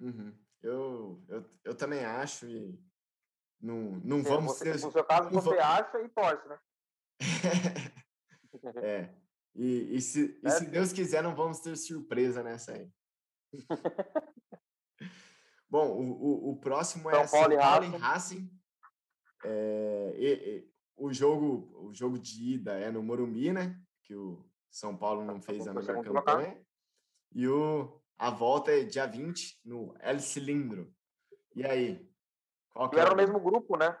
Uhum. Eu, eu, eu também acho e não, não você, vamos você, ter... No seu caso, você vamos... acha e torce, né? é. E, e, se, é. e se Deus quiser, não vamos ter surpresa nessa aí. Bom, o, o, o próximo é São Paulo, São Paulo e Racing. É, e, o jogo, o jogo de ida é no Morumbi, né? Que o São Paulo não fez a melhor campanha. E o, a volta é dia 20 no El Cilindro. E aí? Qual que é? Era no mesmo grupo, né?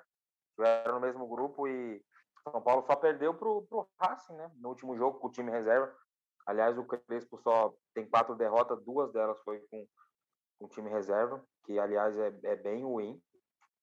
Era no mesmo grupo e São Paulo só perdeu pro, pro Racing, né? No último jogo com o time reserva. Aliás, o Crespo só tem quatro derrotas, duas delas foi com, com o time reserva, que aliás é, é bem ruim.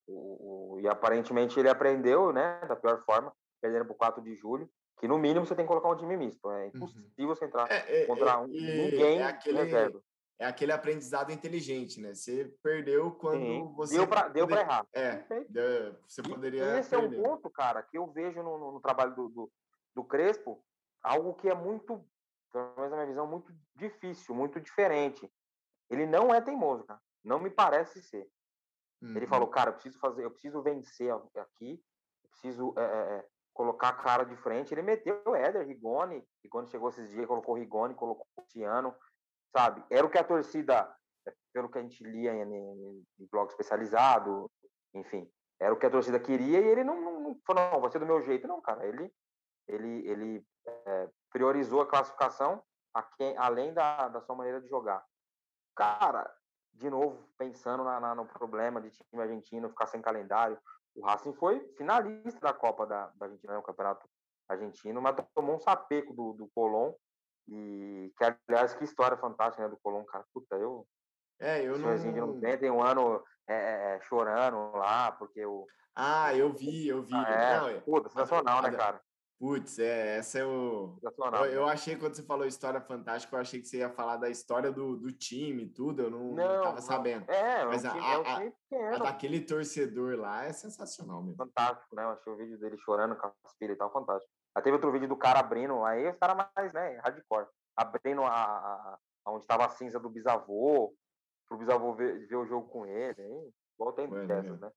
O, o, e aparentemente ele aprendeu, né, da pior forma, perdendo por 4 de julho, que no mínimo você tem que colocar um time misto. É uhum. impossível uhum. você entrar é, é, contra um, ninguém é aquele, reserva. É aquele aprendizado inteligente, né? Você perdeu quando Sim. você. Deu para deu errar. É, deu, você poderia. E esse perder. é um ponto, cara, que eu vejo no, no, no trabalho do, do, do, Crespo, algo que é muito, pelo menos na minha visão, muito difícil, muito diferente. Ele não é teimoso, cara. Não me parece ser. Uhum. Ele falou, cara, eu preciso fazer, eu preciso vencer aqui, eu preciso é, é, colocar a cara de frente. Ele meteu o Éder, Rigoni, e quando chegou esses dias, colocou Rigoni, colocou o Tiano, sabe? Era o que a torcida, pelo que a gente lia em, em, em blog especializado, enfim, era o que a torcida queria e ele não, não, não falou, não, vai ser do meu jeito. Não, cara, ele, ele, ele é, priorizou a classificação a quem, além da, da sua maneira de jogar. Cara, de novo, pensando na, na, no problema de time argentino ficar sem calendário, o Racing foi finalista da Copa da, da Argentina, no né, Campeonato Argentino, mas tomou um sapeco do, do Colón, e que, aliás, que história fantástica, né, do Colón, cara, puta, eu... É, eu não... não tem, um ano, é, é, chorando lá, porque o. Ah, eu vi, eu vi. Ah, é, Não, puta, sensacional, né, cara? Putz, é, essa é o. Eu, eu, achei, quando você falou história fantástica, eu achei que você ia falar da história do, do time e tudo, eu não, não, não tava sabendo. É, Mas a, a, a, daquele torcedor lá é sensacional mesmo. Fantástico, né? Eu achei o vídeo dele chorando com as filhas e tal, fantástico. Aí teve outro vídeo do cara abrindo, aí os caras mais, né, hardcore, abrindo a, a, onde estava a cinza do bisavô, pro bisavô ver, ver o jogo com ele, hein? Volta aí dessas, né?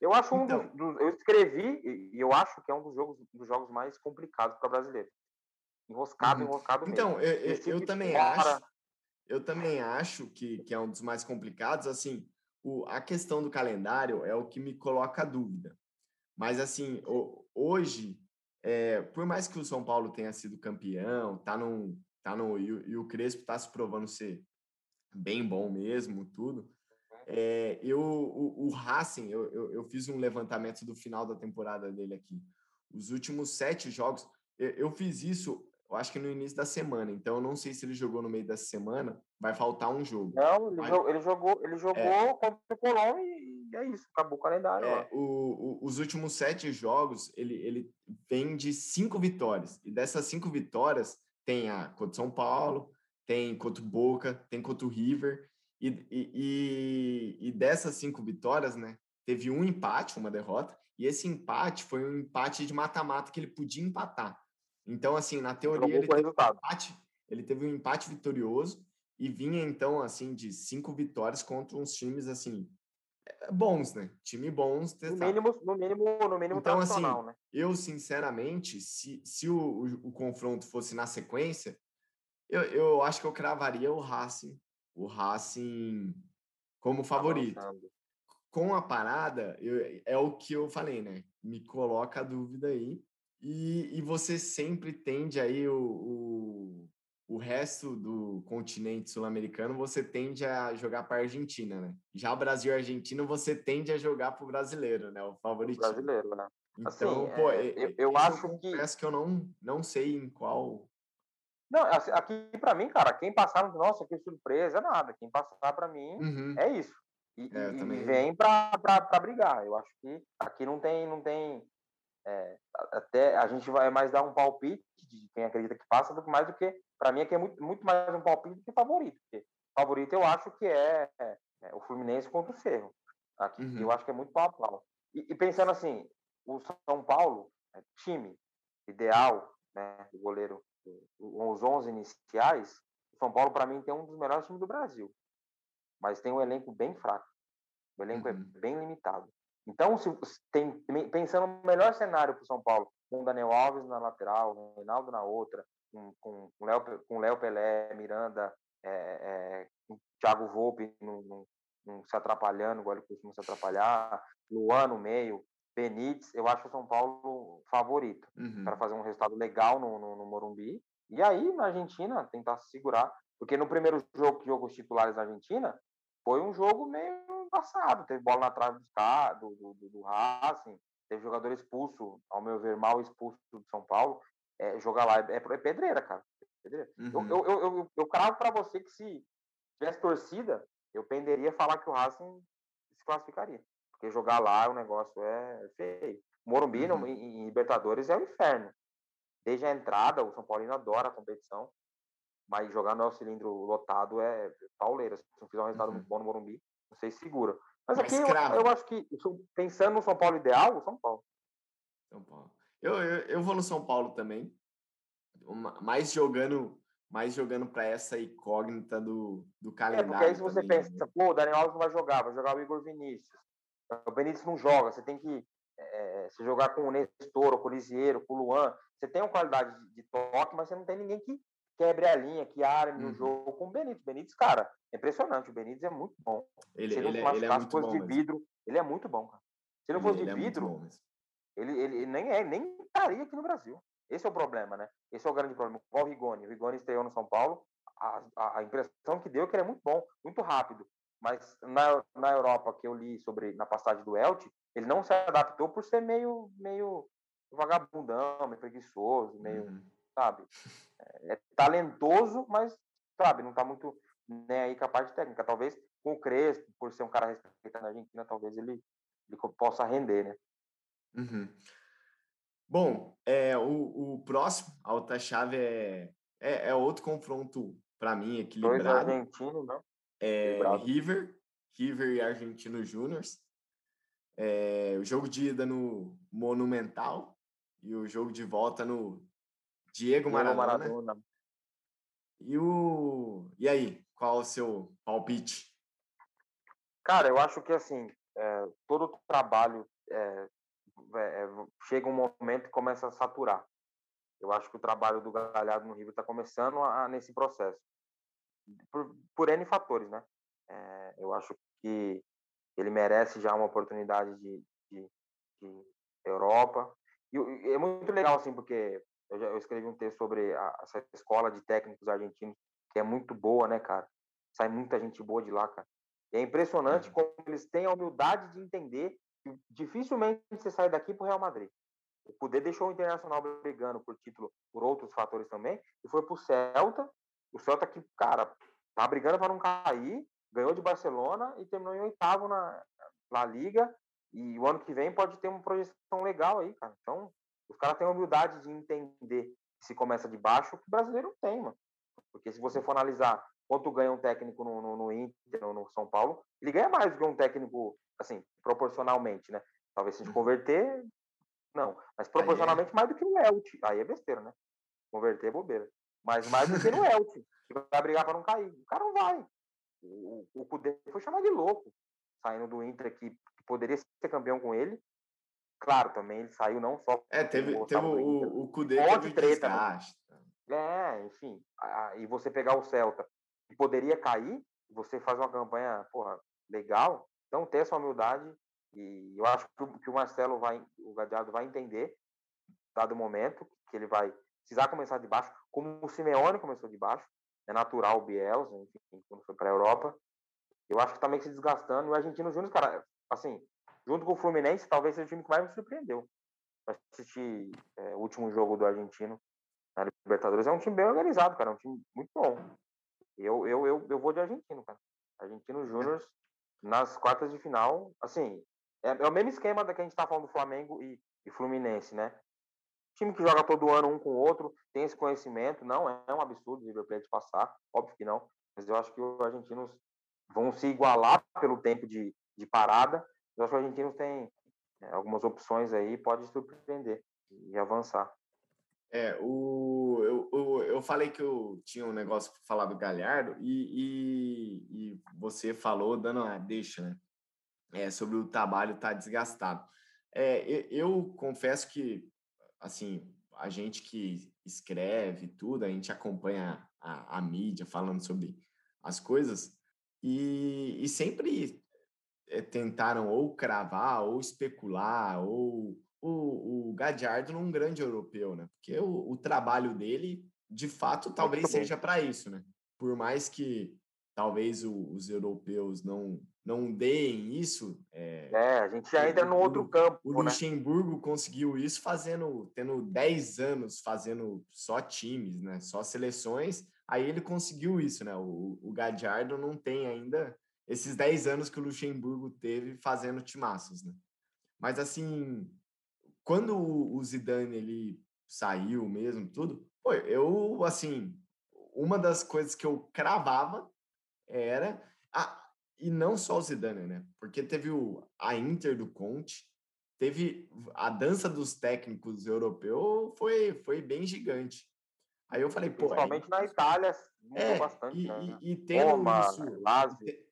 Eu acho um então, dos, dos, Eu escrevi e eu acho que é um dos jogos, dos jogos mais complicados para brasileiro. Enroscado, uhum. enroscado então, mesmo. Então, eu, eu, eu também acho. Eu também acho que, que é um dos mais complicados. Assim, o, a questão do calendário é o que me coloca a dúvida. Mas, assim, o, hoje, é, por mais que o São Paulo tenha sido campeão, tá num, tá no, e, e o Crespo está se provando ser bem bom mesmo, tudo. É, eu, o, o Racing, eu, eu, eu, fiz um levantamento do final da temporada dele aqui. Os últimos sete jogos, eu, eu fiz isso, eu acho que no início da semana, então eu não sei se ele jogou no meio da semana, vai faltar um jogo. Não, ele, Mas, jogou, ele jogou, ele jogou é, contra o Colón e é isso, acabou o calendário. É, o, o, os últimos sete jogos, ele, ele vem de cinco vitórias, e dessas cinco vitórias, tem a contra São Paulo, tem contra o Boca, tem contra o River, e, e, e, dessas cinco vitórias, né, teve um empate, uma derrota, e esse empate foi um empate de mata-mata que ele podia empatar. Então, assim, na teoria, ele teve, um empate, ele teve um empate vitorioso e vinha, então, assim, de cinco vitórias contra uns times, assim, é, bons, né? Time bons. No mínimo, no mínimo, no mínimo então, assim, né? eu, sinceramente, se, se o, o, o confronto fosse na sequência, eu, eu acho que eu cravaria o Racing o Racing como favorito. Com a parada, eu, é o que eu falei, né? Me coloca a dúvida aí. E, e você sempre tende aí o, o, o resto do continente sul-americano, você tende a jogar para a Argentina, né? Já o Brasil e Argentina, você tende a jogar para o brasileiro, né? O favorito. Brasileiro, né? Então, assim, pô, é, eu, eu acho eu que. que eu não, não sei em qual não, assim, aqui para mim, cara, quem passar, nossa, que surpresa, nada. Quem passar para mim uhum. é isso. E, é, e vem para brigar. Eu acho que aqui não tem, não tem. É, até a gente vai mais dar um palpite de quem acredita que passa do que mais do que para mim aqui é muito, muito mais um palpite do que favorito. Porque favorito eu acho que é, é, é o Fluminense contra o Cerro. Aqui uhum. eu acho que é muito pau a pau. E, e pensando assim, o São Paulo, é time ideal, né, o goleiro os 11 iniciais, o São Paulo, para mim, tem um dos melhores times do Brasil. Mas tem um elenco bem fraco. O elenco é uhum. é bem limitado. Então, se tem, pensando no melhor cenário para o São Paulo, com o Daniel Alves na lateral, o Reinaldo na outra, com, com, com, Léo, com Léo Pelé, Miranda, é, é, Thiago Volpe não, se atrapalhando, igual ele costuma se atrapalhar, Luan no meio, Benítez, eu acho o São Paulo favorito uhum. para fazer um resultado legal no, no, no, Morumbi. E aí, na Argentina, tentar se segurar. Porque no primeiro jogo que jogou os titulares na Argentina, foi um jogo meio passado. Teve bola na trave do, do, do, do Racing, teve jogador expulso, ao meu ver, mal expulso do São Paulo. É, jogar lá é, é pedreira, cara. Pedreira. Uhum. Eu, eu, eu, eu, cravo para você que se tivesse torcida, eu penderia a falar que o Racing se classificaria. Porque jogar lá o negócio é feio. Morumbi uhum. em, em Libertadores é o um inferno. Desde a entrada, o São Paulino adora a competição, mas jogar no cilindro lotado é pauleira. Se não fizer um resultado uhum. muito bom no Morumbi, não sei se segura. Mas aqui eu, eu, acho que, pensando no São Paulo ideal, o São Paulo. São Paulo. Eu, eu, eu vou no São Paulo também, mais jogando mais jogando para essa incógnita do, do calendário. É, porque aí se você também, pensa, né? pô, o Daniel Alves não vai jogar, vai jogar o Igor Vinícius. O Benítez não joga, você tem que é, se jogar com o Nestor, com o Lisieiro, com o Luan. Você tem uma qualidade de, de, toque, mas você não tem ninguém que quebre a linha, que arme uhum. o jogo com o Benítez. Benítez, cara, é impressionante. O Benítez é muito bom. Ele, se ele, ele, ele é muito bom, de vidro, ele é muito bom, cara. Se não fosse de é vidro, ele, ele, nem, é, nem estaria aqui no Brasil. Esse é o problema, né? Esse é o grande problema. Qual o Rigoni? O Rigoni estreou no São Paulo. A, a, a impressão que deu é que ele é muito bom, muito rápido. Mas na, na Europa, que eu li sobre na passagem do Elche, ele não se adaptou por ser meio, meio vagabundão, meio preguiçoso, meio, uhum. Sabe? É, é, talentoso, mas, sabe, não tá muito nem aí com a parte técnica. Talvez com o Crespo, por ser um cara respeitado na Argentina, talvez ele, ele possa render, né? Uhum. Bom, é, o, o próximo, a outra chave é, é, é outro confronto, para mim, equilibrado. Dois argentinos, não? É, River, River e Argentino Júnior. É, o jogo de ida no Monumental e o jogo de volta no Diego, Maradona. Maradona. E o e aí, qual o seu palpite? Cara, eu acho que assim, é, todo trabalho é, é, chega um momento que começa a saturar. Eu acho que o trabalho do Galhardo no River está começando a, a, nesse processo, por, por N fatores, né? É, eu acho que ele merece já uma oportunidade de, de, de Europa. E, e, é muito legal, assim, porque eu, já, eu escrevi um texto sobre a, essa escola de técnicos argentinos, que é muito boa, né, cara? Sai muita gente boa de lá, cara. E é impressionante como eles têm a humildade de entender que dificilmente você sai daqui para o Real Madrid. O Cudê deixou o Internacional brigando por título por outros fatores também e foi para o Celta. O Celta que, cara, tá brigando para não cair, ganhou de Barcelona e terminou em oitavo na, na Liga. E o ano que vem pode ter uma projeção legal aí, cara. Então, os caras têm a humildade de entender que se começa de baixo, que o brasileiro não tem, mano. Porque se você for analisar quanto ganha um técnico no, no, no Inter, no, no, São Paulo, ele ganha mais do que um técnico, assim, proporcionalmente, né? Talvez se a gente uhum. converter, não. Mas é proporcionalmente é. mais do que o Elt. Aí é besteira, né? Converter é bobeira. Mas mais do que no Elt. Que vai brigar para não cair. O cara não vai. O, o Cudê foi chamado de louco, saindo do Inter que poderia ser campeão com ele. Claro, também ele saiu não só. É, teve, teve o, o Cudê teve treta. É, enfim. A, e você pegar o Celta, que poderia cair, você faz uma campanha, porra, legal. Então, ter essa humildade. E eu acho que o Marcelo vai, o Gadiardo vai entender, dado o momento, que ele vai precisar começar de baixo, como o Simeone começou de baixo. É natural o Bielsa, enfim, quando foi para a Europa. Eu acho que também tá se desgastando. E o Argentino Júnior, cara, assim, junto com o Fluminense, talvez seja o time que mais me surpreendeu. Assistir é, o último jogo do Argentino na Libertadores. É um time bem organizado, cara. É um time muito bom. Eu, eu, eu, eu vou de argentino, cara. Argentino Júnior nas quartas de final, assim, é, é, o mesmo esquema da que a gente tá falando do Flamengo e, e Fluminense, né? Time que joga todo ano um com o outro, tem esse conhecimento, não é um absurdo o River Plate passar, óbvio que não, mas eu acho que os argentinos vão se igualar pelo tempo de, de parada. Eu que os argentinos têm é, algumas opções aí, pode surpreender e avançar. É, o, eu, eu, eu falei que eu tinha um negócio para falar do Galhardo e, e, e, você falou dando uma deixa, né? É, sobre o trabalho estar tá desgastado. É, eu, eu confesso que, assim, a gente que escreve tudo, a gente acompanha a, a mídia falando sobre as coisas e, e sempre tentaram ou cravar, ou especular, ou o, o Gadiardo num grande europeu, né? Porque o, o trabalho dele, de fato, talvez seja para isso, né? Por mais que talvez o, os europeus não não deem isso. É, é a gente já entra no outro campo. O né? Luxemburgo conseguiu isso fazendo, tendo 10 anos fazendo só times, né? Só seleções. Aí ele conseguiu isso, né? O, o Gadiardo não tem ainda esses 10 anos que o Luxemburgo teve fazendo timaços, né? Mas assim, quando o Zidane ele saiu mesmo, tudo, pô, eu, assim, uma das coisas que eu cravava era. Ah, e não só o Zidane, né? Porque teve o, a Inter do Conte, teve a dança dos técnicos europeus foi, foi bem gigante. Aí eu falei, pô. Principalmente aí, na Itália, é, bastante. E, né? e, e tendo Roma, isso. E,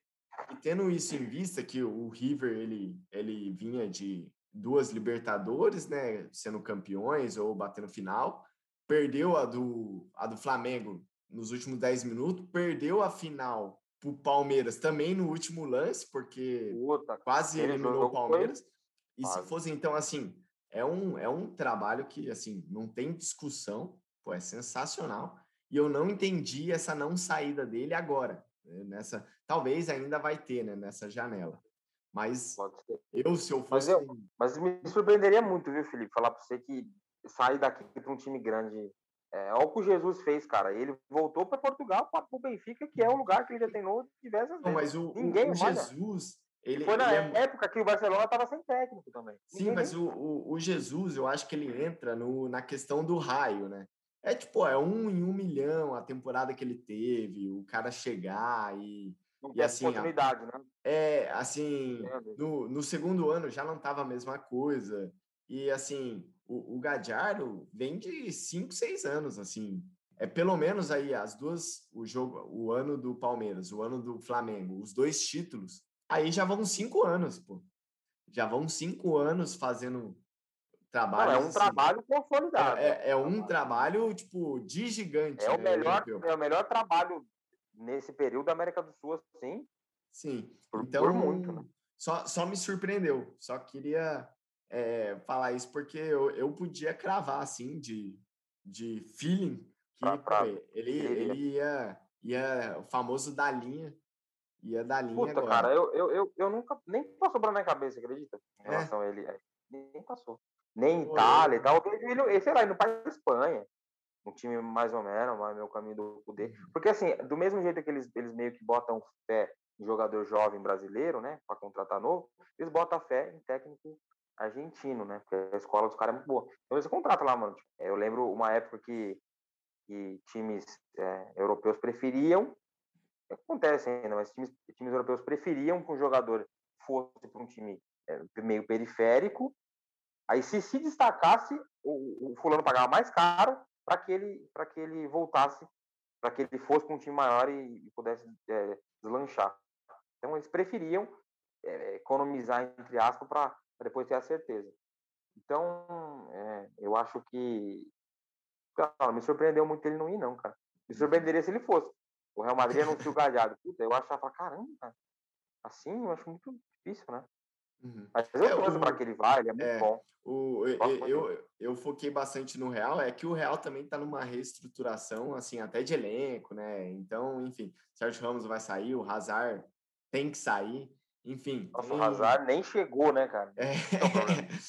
e tendo isso em vista, que o River ele, ele vinha de duas Libertadores, né, sendo campeões ou batendo final, perdeu a do, a do Flamengo nos últimos 10 minutos, perdeu a final pro Palmeiras também no último lance, porque Puta, quase eliminou o Palmeiras. Foi... E quase. se fosse, então, assim, é um, é um trabalho que, assim, não tem discussão, pô, é sensacional. E eu não entendi essa não saída dele agora, né, nessa, talvez ainda vai ter, né, nessa janela. Mas eu, se eu fosse. Mas, eu, mas me surpreenderia muito, viu, Felipe? Falar para você que sair daqui para um time grande É, olha o que o Jesus fez, cara. Ele voltou para Portugal, para o Benfica, que é o lugar que ele já treinou diversas Não, vezes. mas o, Ninguém o. Jesus, ele, Foi na ele é- época que o Barcelona estava sem técnico também. Sim, Ninguém mas o, o, o Jesus, eu acho que ele entra no, na questão do raio, né? É tipo, é um em um milhão a temporada que ele teve, o cara chegar e. não e assim, oportunidade, né? É, assim, Entendo. no, no segundo ano já não estava a mesma coisa. E assim, o, o Gadiardo vem de 5, 6 anos, assim. É pelo menos aí as duas, o jogo, o ano do Palmeiras, o ano do Flamengo, os dois títulos, aí já vão cinco anos, pô. Já vão cinco anos fazendo Não, trabalho. é um trabalho consolidado. É, é, é um trabalho, tipo, de gigante. É o né, melhor, europeu. é o melhor trabalho nesse período da América do Sul, sim. Sim. Por- então, por muito, né? só, só me surpreendeu. Só queria é, falar isso porque eu, eu podia cravar, assim, de, de feeling, que Pra- pra- ele, ele ia, ia, o famoso da linha, ia da linha Puta, agora. cara, eu, eu, eu, eu nunca. Nem passou pra minha cabeça, acredita? Em É? relação a ele. é, Nem passou. Nem Pô, Itália eu- e tal. Ele, ele, sei lá, indo para Espanha. Um time mais ou menos, mas meu caminho do poder. Uhum. Porque, assim, do mesmo jeito que eles, eles meio que botam fé em jogador jovem brasileiro, né? Pra contratar novo, eles botam fé em técnico argentino, né? Porque a escola dos caras é muito boa. Então eles contratam lá, mano. Tipo, Eu lembro uma época que, que times é, europeus preferiam acontece ainda, mas times, times europeus preferiam que um jogador fosse para um time é, meio periférico. Aí, se se destacasse, o, o fulano pagava mais caro para que ele para que ele voltasse, para que ele fosse para um time maior e, e pudesse é, deslanchar. Então, eles preferiam é, economizar entre aspas para depois ter a certeza. Então, é, eu acho que cara, me surpreendeu muito ele não ir, não, cara. Me surpreenderia se ele fosse. O Real Madrid anunciou o Galhardo. Puta, eu achava, caramba, cara. Assim, eu acho muito difícil, né? Uhum. Mas eu É, torço para que ele vá, ele é muito é, bom. O, eu, eu, eu foquei bastante no Real, é que o Real também está numa reestruturação, assim, até de elenco, né? Então, enfim, Sérgio Ramos vai sair, o Hazard tem que sair, enfim. Nossa, tem- o Hazard nem chegou, né, cara? É, é.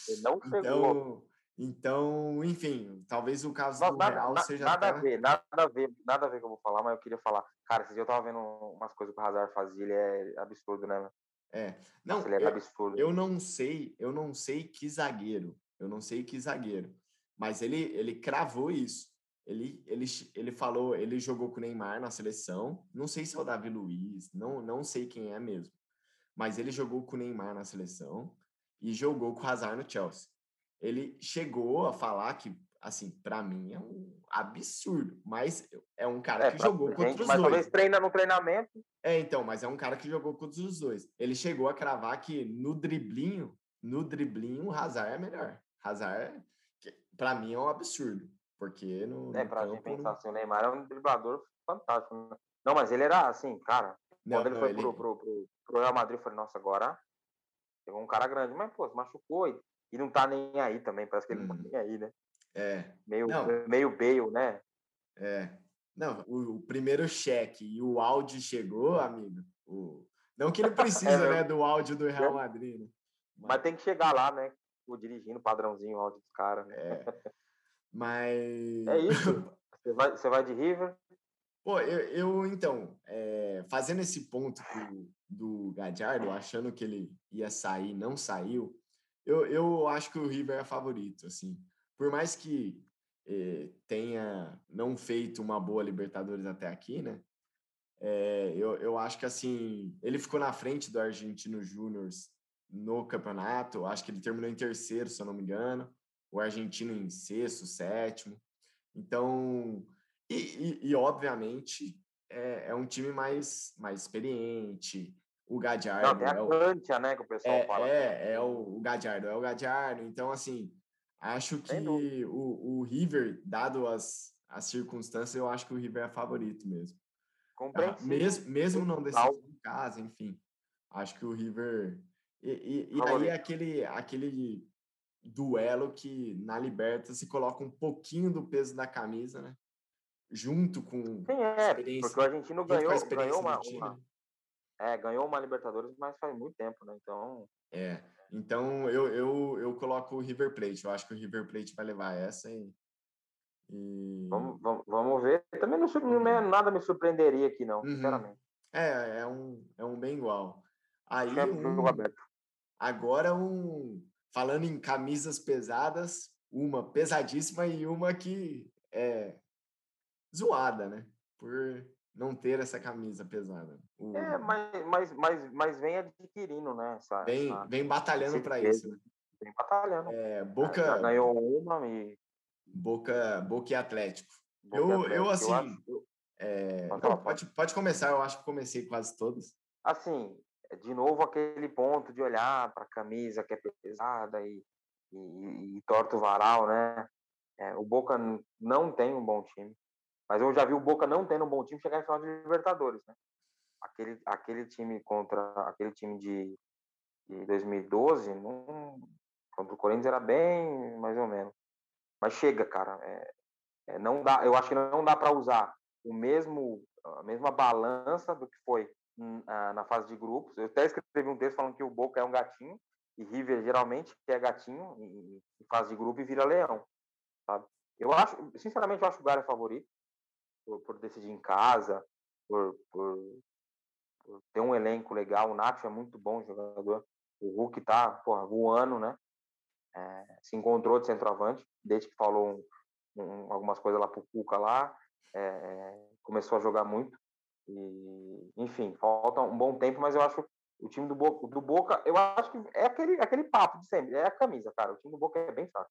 Ele não chegou. então, então, enfim, talvez o caso Não, do nada, Real na- seja nada até... a ver, nada a ver, nada a ver que eu vou falar, mas eu queria falar. Cara, esse dia eu tava vendo umas coisas que o Hazard fazia, ele é absurdo, né? É, não, Nossa, é eu, eu não sei, eu não sei que zagueiro, eu não sei que zagueiro, mas ele, ele cravou isso. Ele, ele, ele falou, ele jogou com o Neymar na seleção, não sei se é o Davi Luiz, não, não sei quem é mesmo, mas ele jogou com o Neymar na seleção e jogou com o Hazard no Chelsea. Ele chegou a falar que, assim, para mim é um absurdo, mas é um cara É, que jogou gente, contra os mas dois. talvez treina no treinamento. É, então, mas é um cara que jogou contra os dois. Ele chegou a cravar que no driblinho, no driblinho, o Hazard é melhor. Hazard, pra mim, é um absurdo. Porque no, É, pra gente pensar assim, o Neymar é um driblador fantástico. Né? Não, mas ele era assim, cara. Não, quando ele não, foi ele- Pro, pro, pro, pro Real Madrid, eu falei, nossa, agora pegou um cara grande, mas, pô, se machucou e, e não tá nem aí também, parece que ele não tá Uhum. nem aí, né? É, Meio, Não. meio Bale, né? é. Não, o, o primeiro cheque e o áudio chegou, amigo. O... Não que ele precisa, É, né, do áudio do Real Madrid, né? Mas tem que chegar lá, né? O dirigindo, padrãozinho, o áudio dos caras. Né? É. Mas... É isso. Você vai, você vai de River? Pô, eu, eu, então, é, fazendo esse ponto do, do Gadiardo, achando que ele ia sair, não saiu, eu, eu acho que o River é favorito, assim. Por mais que eh, tenha não feito uma boa Libertadores até aqui, né? É, eu, eu acho que, assim, ele ficou na frente do Argentino Júnior no campeonato, acho que ele terminou em terceiro, se eu não me engano, o argentino em sexto, sétimo. Então, e, e, e, obviamente, é, é, um time mais, mais experiente. O Gadiardo. Não, a é o, Cantia, né? Que o pessoal é, fala. É, é o, o Gadiardo, é o Gadiardo. Então, assim, acho que o, o River, dado as, as circunstâncias, eu acho que o River é favorito mesmo. Ah, mesmo, mesmo não decidindo em casa, enfim. Acho que o River. E, e, e aí aquele, aquele duelo que na Liberta se coloca um pouquinho do peso da camisa, né? Junto com Sim, é, porque o argentino ganhou, ganhou uma, uma, é, ganhou uma Libertadores, mas faz muito tempo, né? Então. É. Então eu, eu, eu coloco o River Plate. Eu acho que o River Plate vai levar essa e, E... Vamos, vamos, vamos ver. Também não, não, é nada me surpreenderia aqui, não, uhum. sinceramente. É, é um, é um bem igual. Aí, um, agora um falando em camisas pesadas, uma pesadíssima e uma que é zoada, né? Por não ter essa camisa pesada. O... É, mas, mas, mas, mas vem adquirindo, né? Essa, vem, essa... vem batalhando para isso. Né? Vem batalhando. É, Boca. Já ganhou uma e. Boca, Boca e Atlético. Boca eu, Atlético. eu, assim. Eu acho... é... não, pode, pode começar, eu acho que comecei quase todas. Assim, de novo aquele ponto de olhar para a camisa que é pesada e, e, e torta o varal, né? É, o Boca não tem um bom time. Mas eu já vi o Boca não tendo um bom time chegar em final de Libertadores, né? Aquele, aquele time contra aquele time de, de 2012, não, contra o Corinthians era bem mais ou menos. Mas chega, cara. É, é, não dá, eu acho que não dá para usar o mesmo a mesma balança do que foi na fase de grupos. Eu até escrevi um texto falando que o Boca é um gatinho e River geralmente é gatinho em, fase de grupo e vira leão, sabe? Eu acho, sinceramente, eu acho o Galo favorito por, por decidir em casa, por, por, por, ter um elenco legal. O Nacho é muito bom jogador. O Hulk tá porra, voando, né? É, se encontrou de centroavante, desde que falou um, um, algumas coisas lá pro Cuca lá. É, é, começou a jogar muito. E, enfim, falta um bom tempo, mas eu acho o time do Boca, do Boca, eu acho que é aquele, aquele papo de sempre, é a camisa, cara. O time do Boca é bem fraco.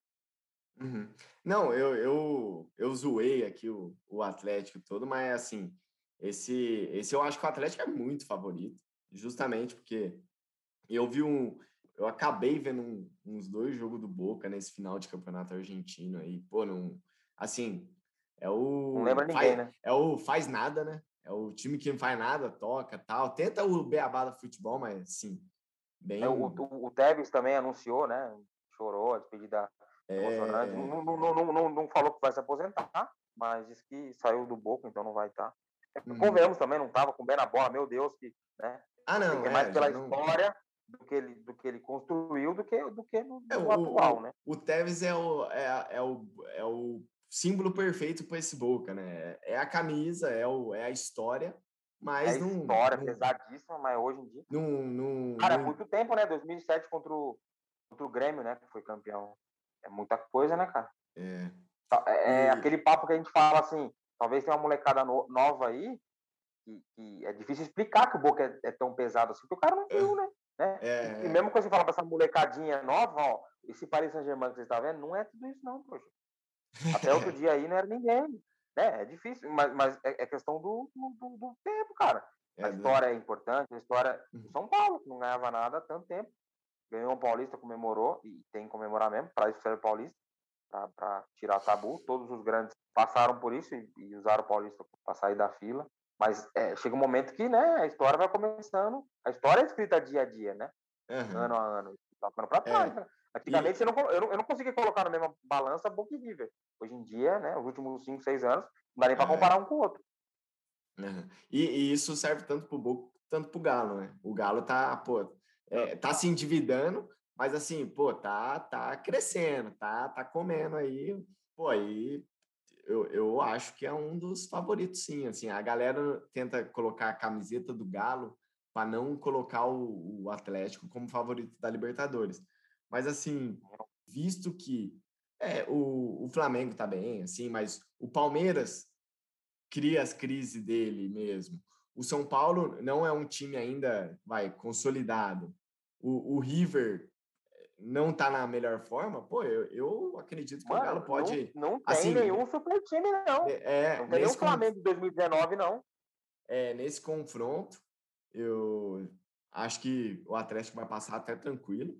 Uhum. Não, eu, eu, eu zoei aqui o, o Atlético todo, mas assim, esse, esse eu acho que o Atlético é muito favorito, justamente porque eu vi um. Eu acabei vendo um, uns dois jogos do Boca nesse final de campeonato argentino aí, pô, não. Assim, é o. Não lembra ninguém, faz, né? É o faz nada, né? É o time que não faz nada, toca tal. Tenta o beabá do futebol, mas sim. Bem... É, o, o, o Tevez também anunciou, né? Chorou a despedida. É... Não, não, não, não, não falou que vai se aposentar, mas disse que saiu do Boca, então não vai estar. Hum. Convenhamos também, não estava com bem na bola, meu Deus, que, né? Ah, não. É mais pela história do que ele, do que ele construiu do que, do que no, é, o, atual, né? O Tevez é o, é, é, o, é o símbolo perfeito para esse Boca, né? É a camisa, é, o, é a história, mas é não. História não, pesadíssima, mas hoje em dia. Não, não, Cara, é muito tempo, né? 2007 contra o, contra o Grêmio, né? Que foi campeão. É muita coisa, né, cara? É. É, é e... aquele papo que a gente fala assim, talvez tenha uma molecada no, nova aí, que, que, é difícil explicar que o Boca é, é tão pesado assim, porque o cara não viu, né? né? É, e, mesmo quando você fala pra essa molecadinha nova, ó, esse Paris Saint-Germain que você está vendo, não é tudo isso não, poxa. Até outro dia aí não era ninguém. Né? É difícil, mas, mas é, é questão do, do, do, tempo, cara. É, a história é importante, a história do uhum. São Paulo, que não ganhava nada há tanto tempo. Ganhou um Paulista, comemorou, e tem que comemorar mesmo, para isso ser Paulista, para tirar tabu. Todos os grandes passaram por isso e, e usaram o Paulista para sair da fila. Mas é, chega um momento que né, a história vai começando. A história é escrita dia a dia, né? Uhum. Ano a ano. Tá ficando para trás, é. né? Antigamente e... não, eu, não, eu não conseguia colocar na mesma balança Boca e River. Hoje em dia, né, os últimos 5, 6 anos, não dá nem para é. comparar um com o outro. Uhum. E, e, isso serve tanto para o Boca tanto para o Galo, né? O Galo tá, pô, é, tá se endividando, mas assim, pô, tá, tá crescendo, tá, tá comendo aí, pô, aí eu, eu acho que é um dos favoritos, sim. Assim, a galera tenta colocar a camiseta do Galo para não colocar o, o Atlético como favorito da Libertadores. Mas assim, visto que é, o, o Flamengo tá bem, assim, mas o Palmeiras cria as crises dele mesmo. O São Paulo não é um time ainda, vai, consolidado. O, o River não tá na melhor forma, pô, eu, eu acredito que Mano, o Galo pode. Não, não tem assim, nenhum super time, não. É, não tem nenhum Flamengo de 2019, não. É, nesse confronto, eu acho que o Atlético vai passar até tranquilo.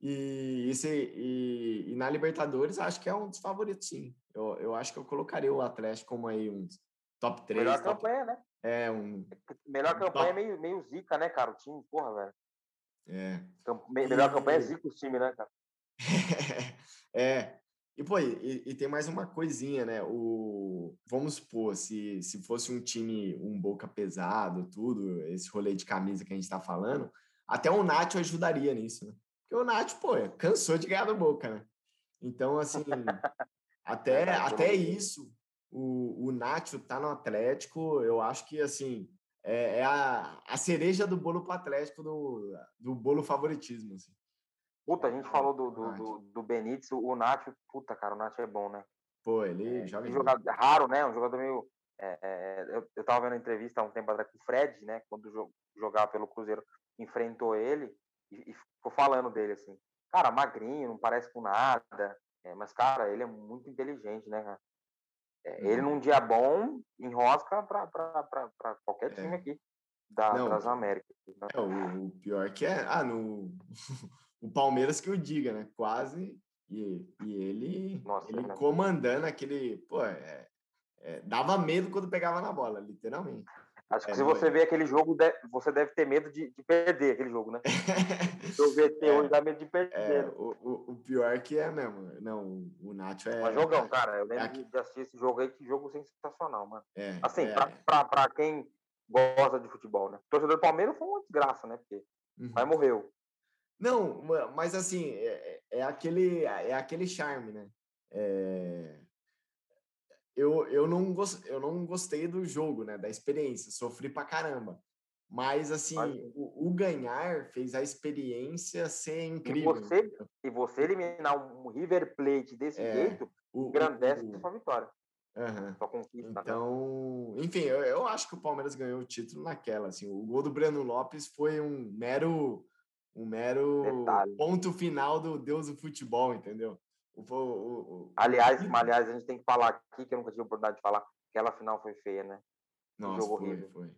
E, esse, e, e, na Libertadores, acho que é um dos favoritos, sim. Eu, eu acho que eu colocaria o Atlético como aí um top 3. Melhor top... campanha, né? É, um. Melhor um campanha é meio, meio zica, né, cara? O time, porra, velho. É. Melhor e... campanha é zica o time, né, cara? é. E, pô, e, e, tem mais uma coisinha, né? O, vamos supor, se, se fosse um time, um boca pesado, tudo, esse rolê de camisa que a gente tá falando, até o Nacho ajudaria nisso, né? Porque o Nath, pô, cansou de ganhar do Boca, né? Então, assim, Até, até isso, o, o Nacho tá no Atlético, eu acho que, assim, é, é a, a cereja do bolo pro Atlético, do, do bolo favoritismo, assim. Puta, a gente falou do, do, do, do Benítez, o Nacho, puta, cara, o Nacho é bom, né? Pô, ele é, joga. Um jogador raro, né? Um jogador meio. É, é, eu, eu tava vendo entrevista há um tempo atrás com o Fred, né? Quando jogava pelo Cruzeiro, enfrentou ele e, e ficou falando dele assim. Cara, magrinho, não parece com nada. É, mas, cara, ele é muito inteligente, né, cara? É, ele, uhum. num dia bom, enrosca para qualquer time é. aqui da, não, das Américas. Né? É, o, o, pior que é. Ah, no. o Palmeiras que eu diga, né? Quase. E, e ele, Nossa, ele comandando aquele. Pô, é, é, dava medo quando pegava na bola, literalmente. Acho que é, se você ver aquele jogo, você deve ter medo de, de perder aquele jogo, né? o VT é, hoje dá medo de perder. É, o, o, o, pior que é mesmo. Não, o Nacho é. Mas jogão, cara. Eu lembro é de assistir esse jogo aí, que jogo sensacional, mano. É, assim, é. Pra, pra, pra, quem gosta de futebol, né? O torcedor do Palmeiras foi uma desgraça, né? Porque uhum. pai morreu. Não, mas assim, é, é, aquele, é aquele charme, né? É, eu, eu, não gost, eu não gostei do jogo, né? Da experiência, sofri pra caramba. Mas, assim, o, o, ganhar fez a experiência ser incrível. E você, e você eliminar um River Plate desse é, jeito, o, engrandece o, sua vitória. Uhum. Sua conquista. Né? Então, né? enfim, eu, eu, acho que o Palmeiras ganhou o título naquela. Assim, o gol do Breno Lopes foi um mero, um mero Detalhe. ponto final do Deus do futebol, entendeu? Aliás, aliás, a gente tem que falar aqui, que eu nunca tive a oportunidade de falar, aquela final foi feia, né? Nossa, jogo foi, horrível. Foi,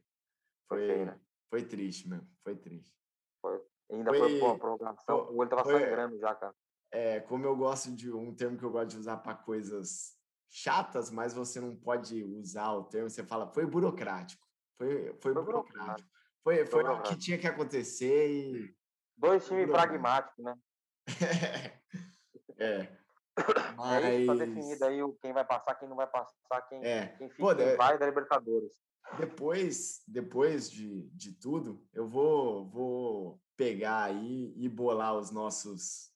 foi, feio, né? Foi triste mesmo, foi triste. Foi. Ainda foi, foi a prorrogação, o olho tava foi, sangrando já, cara. É, como eu gosto de um termo que eu gosto de usar para coisas chatas, mas você não pode usar o termo, você fala, foi burocrático. Foi, foi, foi burocrático. Foi, foi, foi o que tinha que acontecer e. Dois times pragmáticos, né? é. Mas... É isso, tá definido aí quem vai passar, quem não vai passar, quem, é. quem fica, Pô, quem vai da Libertadores. Depois, depois de, de tudo, eu vou, vou pegar aí e bolar os nossos.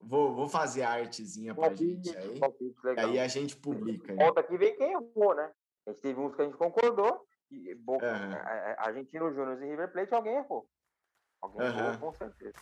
Vou, vou fazer a artezinha pra palpite, gente aí. Palpite, aí a gente publica. Volta aqui vem quem errou, né? A gente teve uns que a gente concordou. E, Boca, uhum. Argentino Júnior e River Plate, alguém errou. Alguém uhum. errou, com certeza.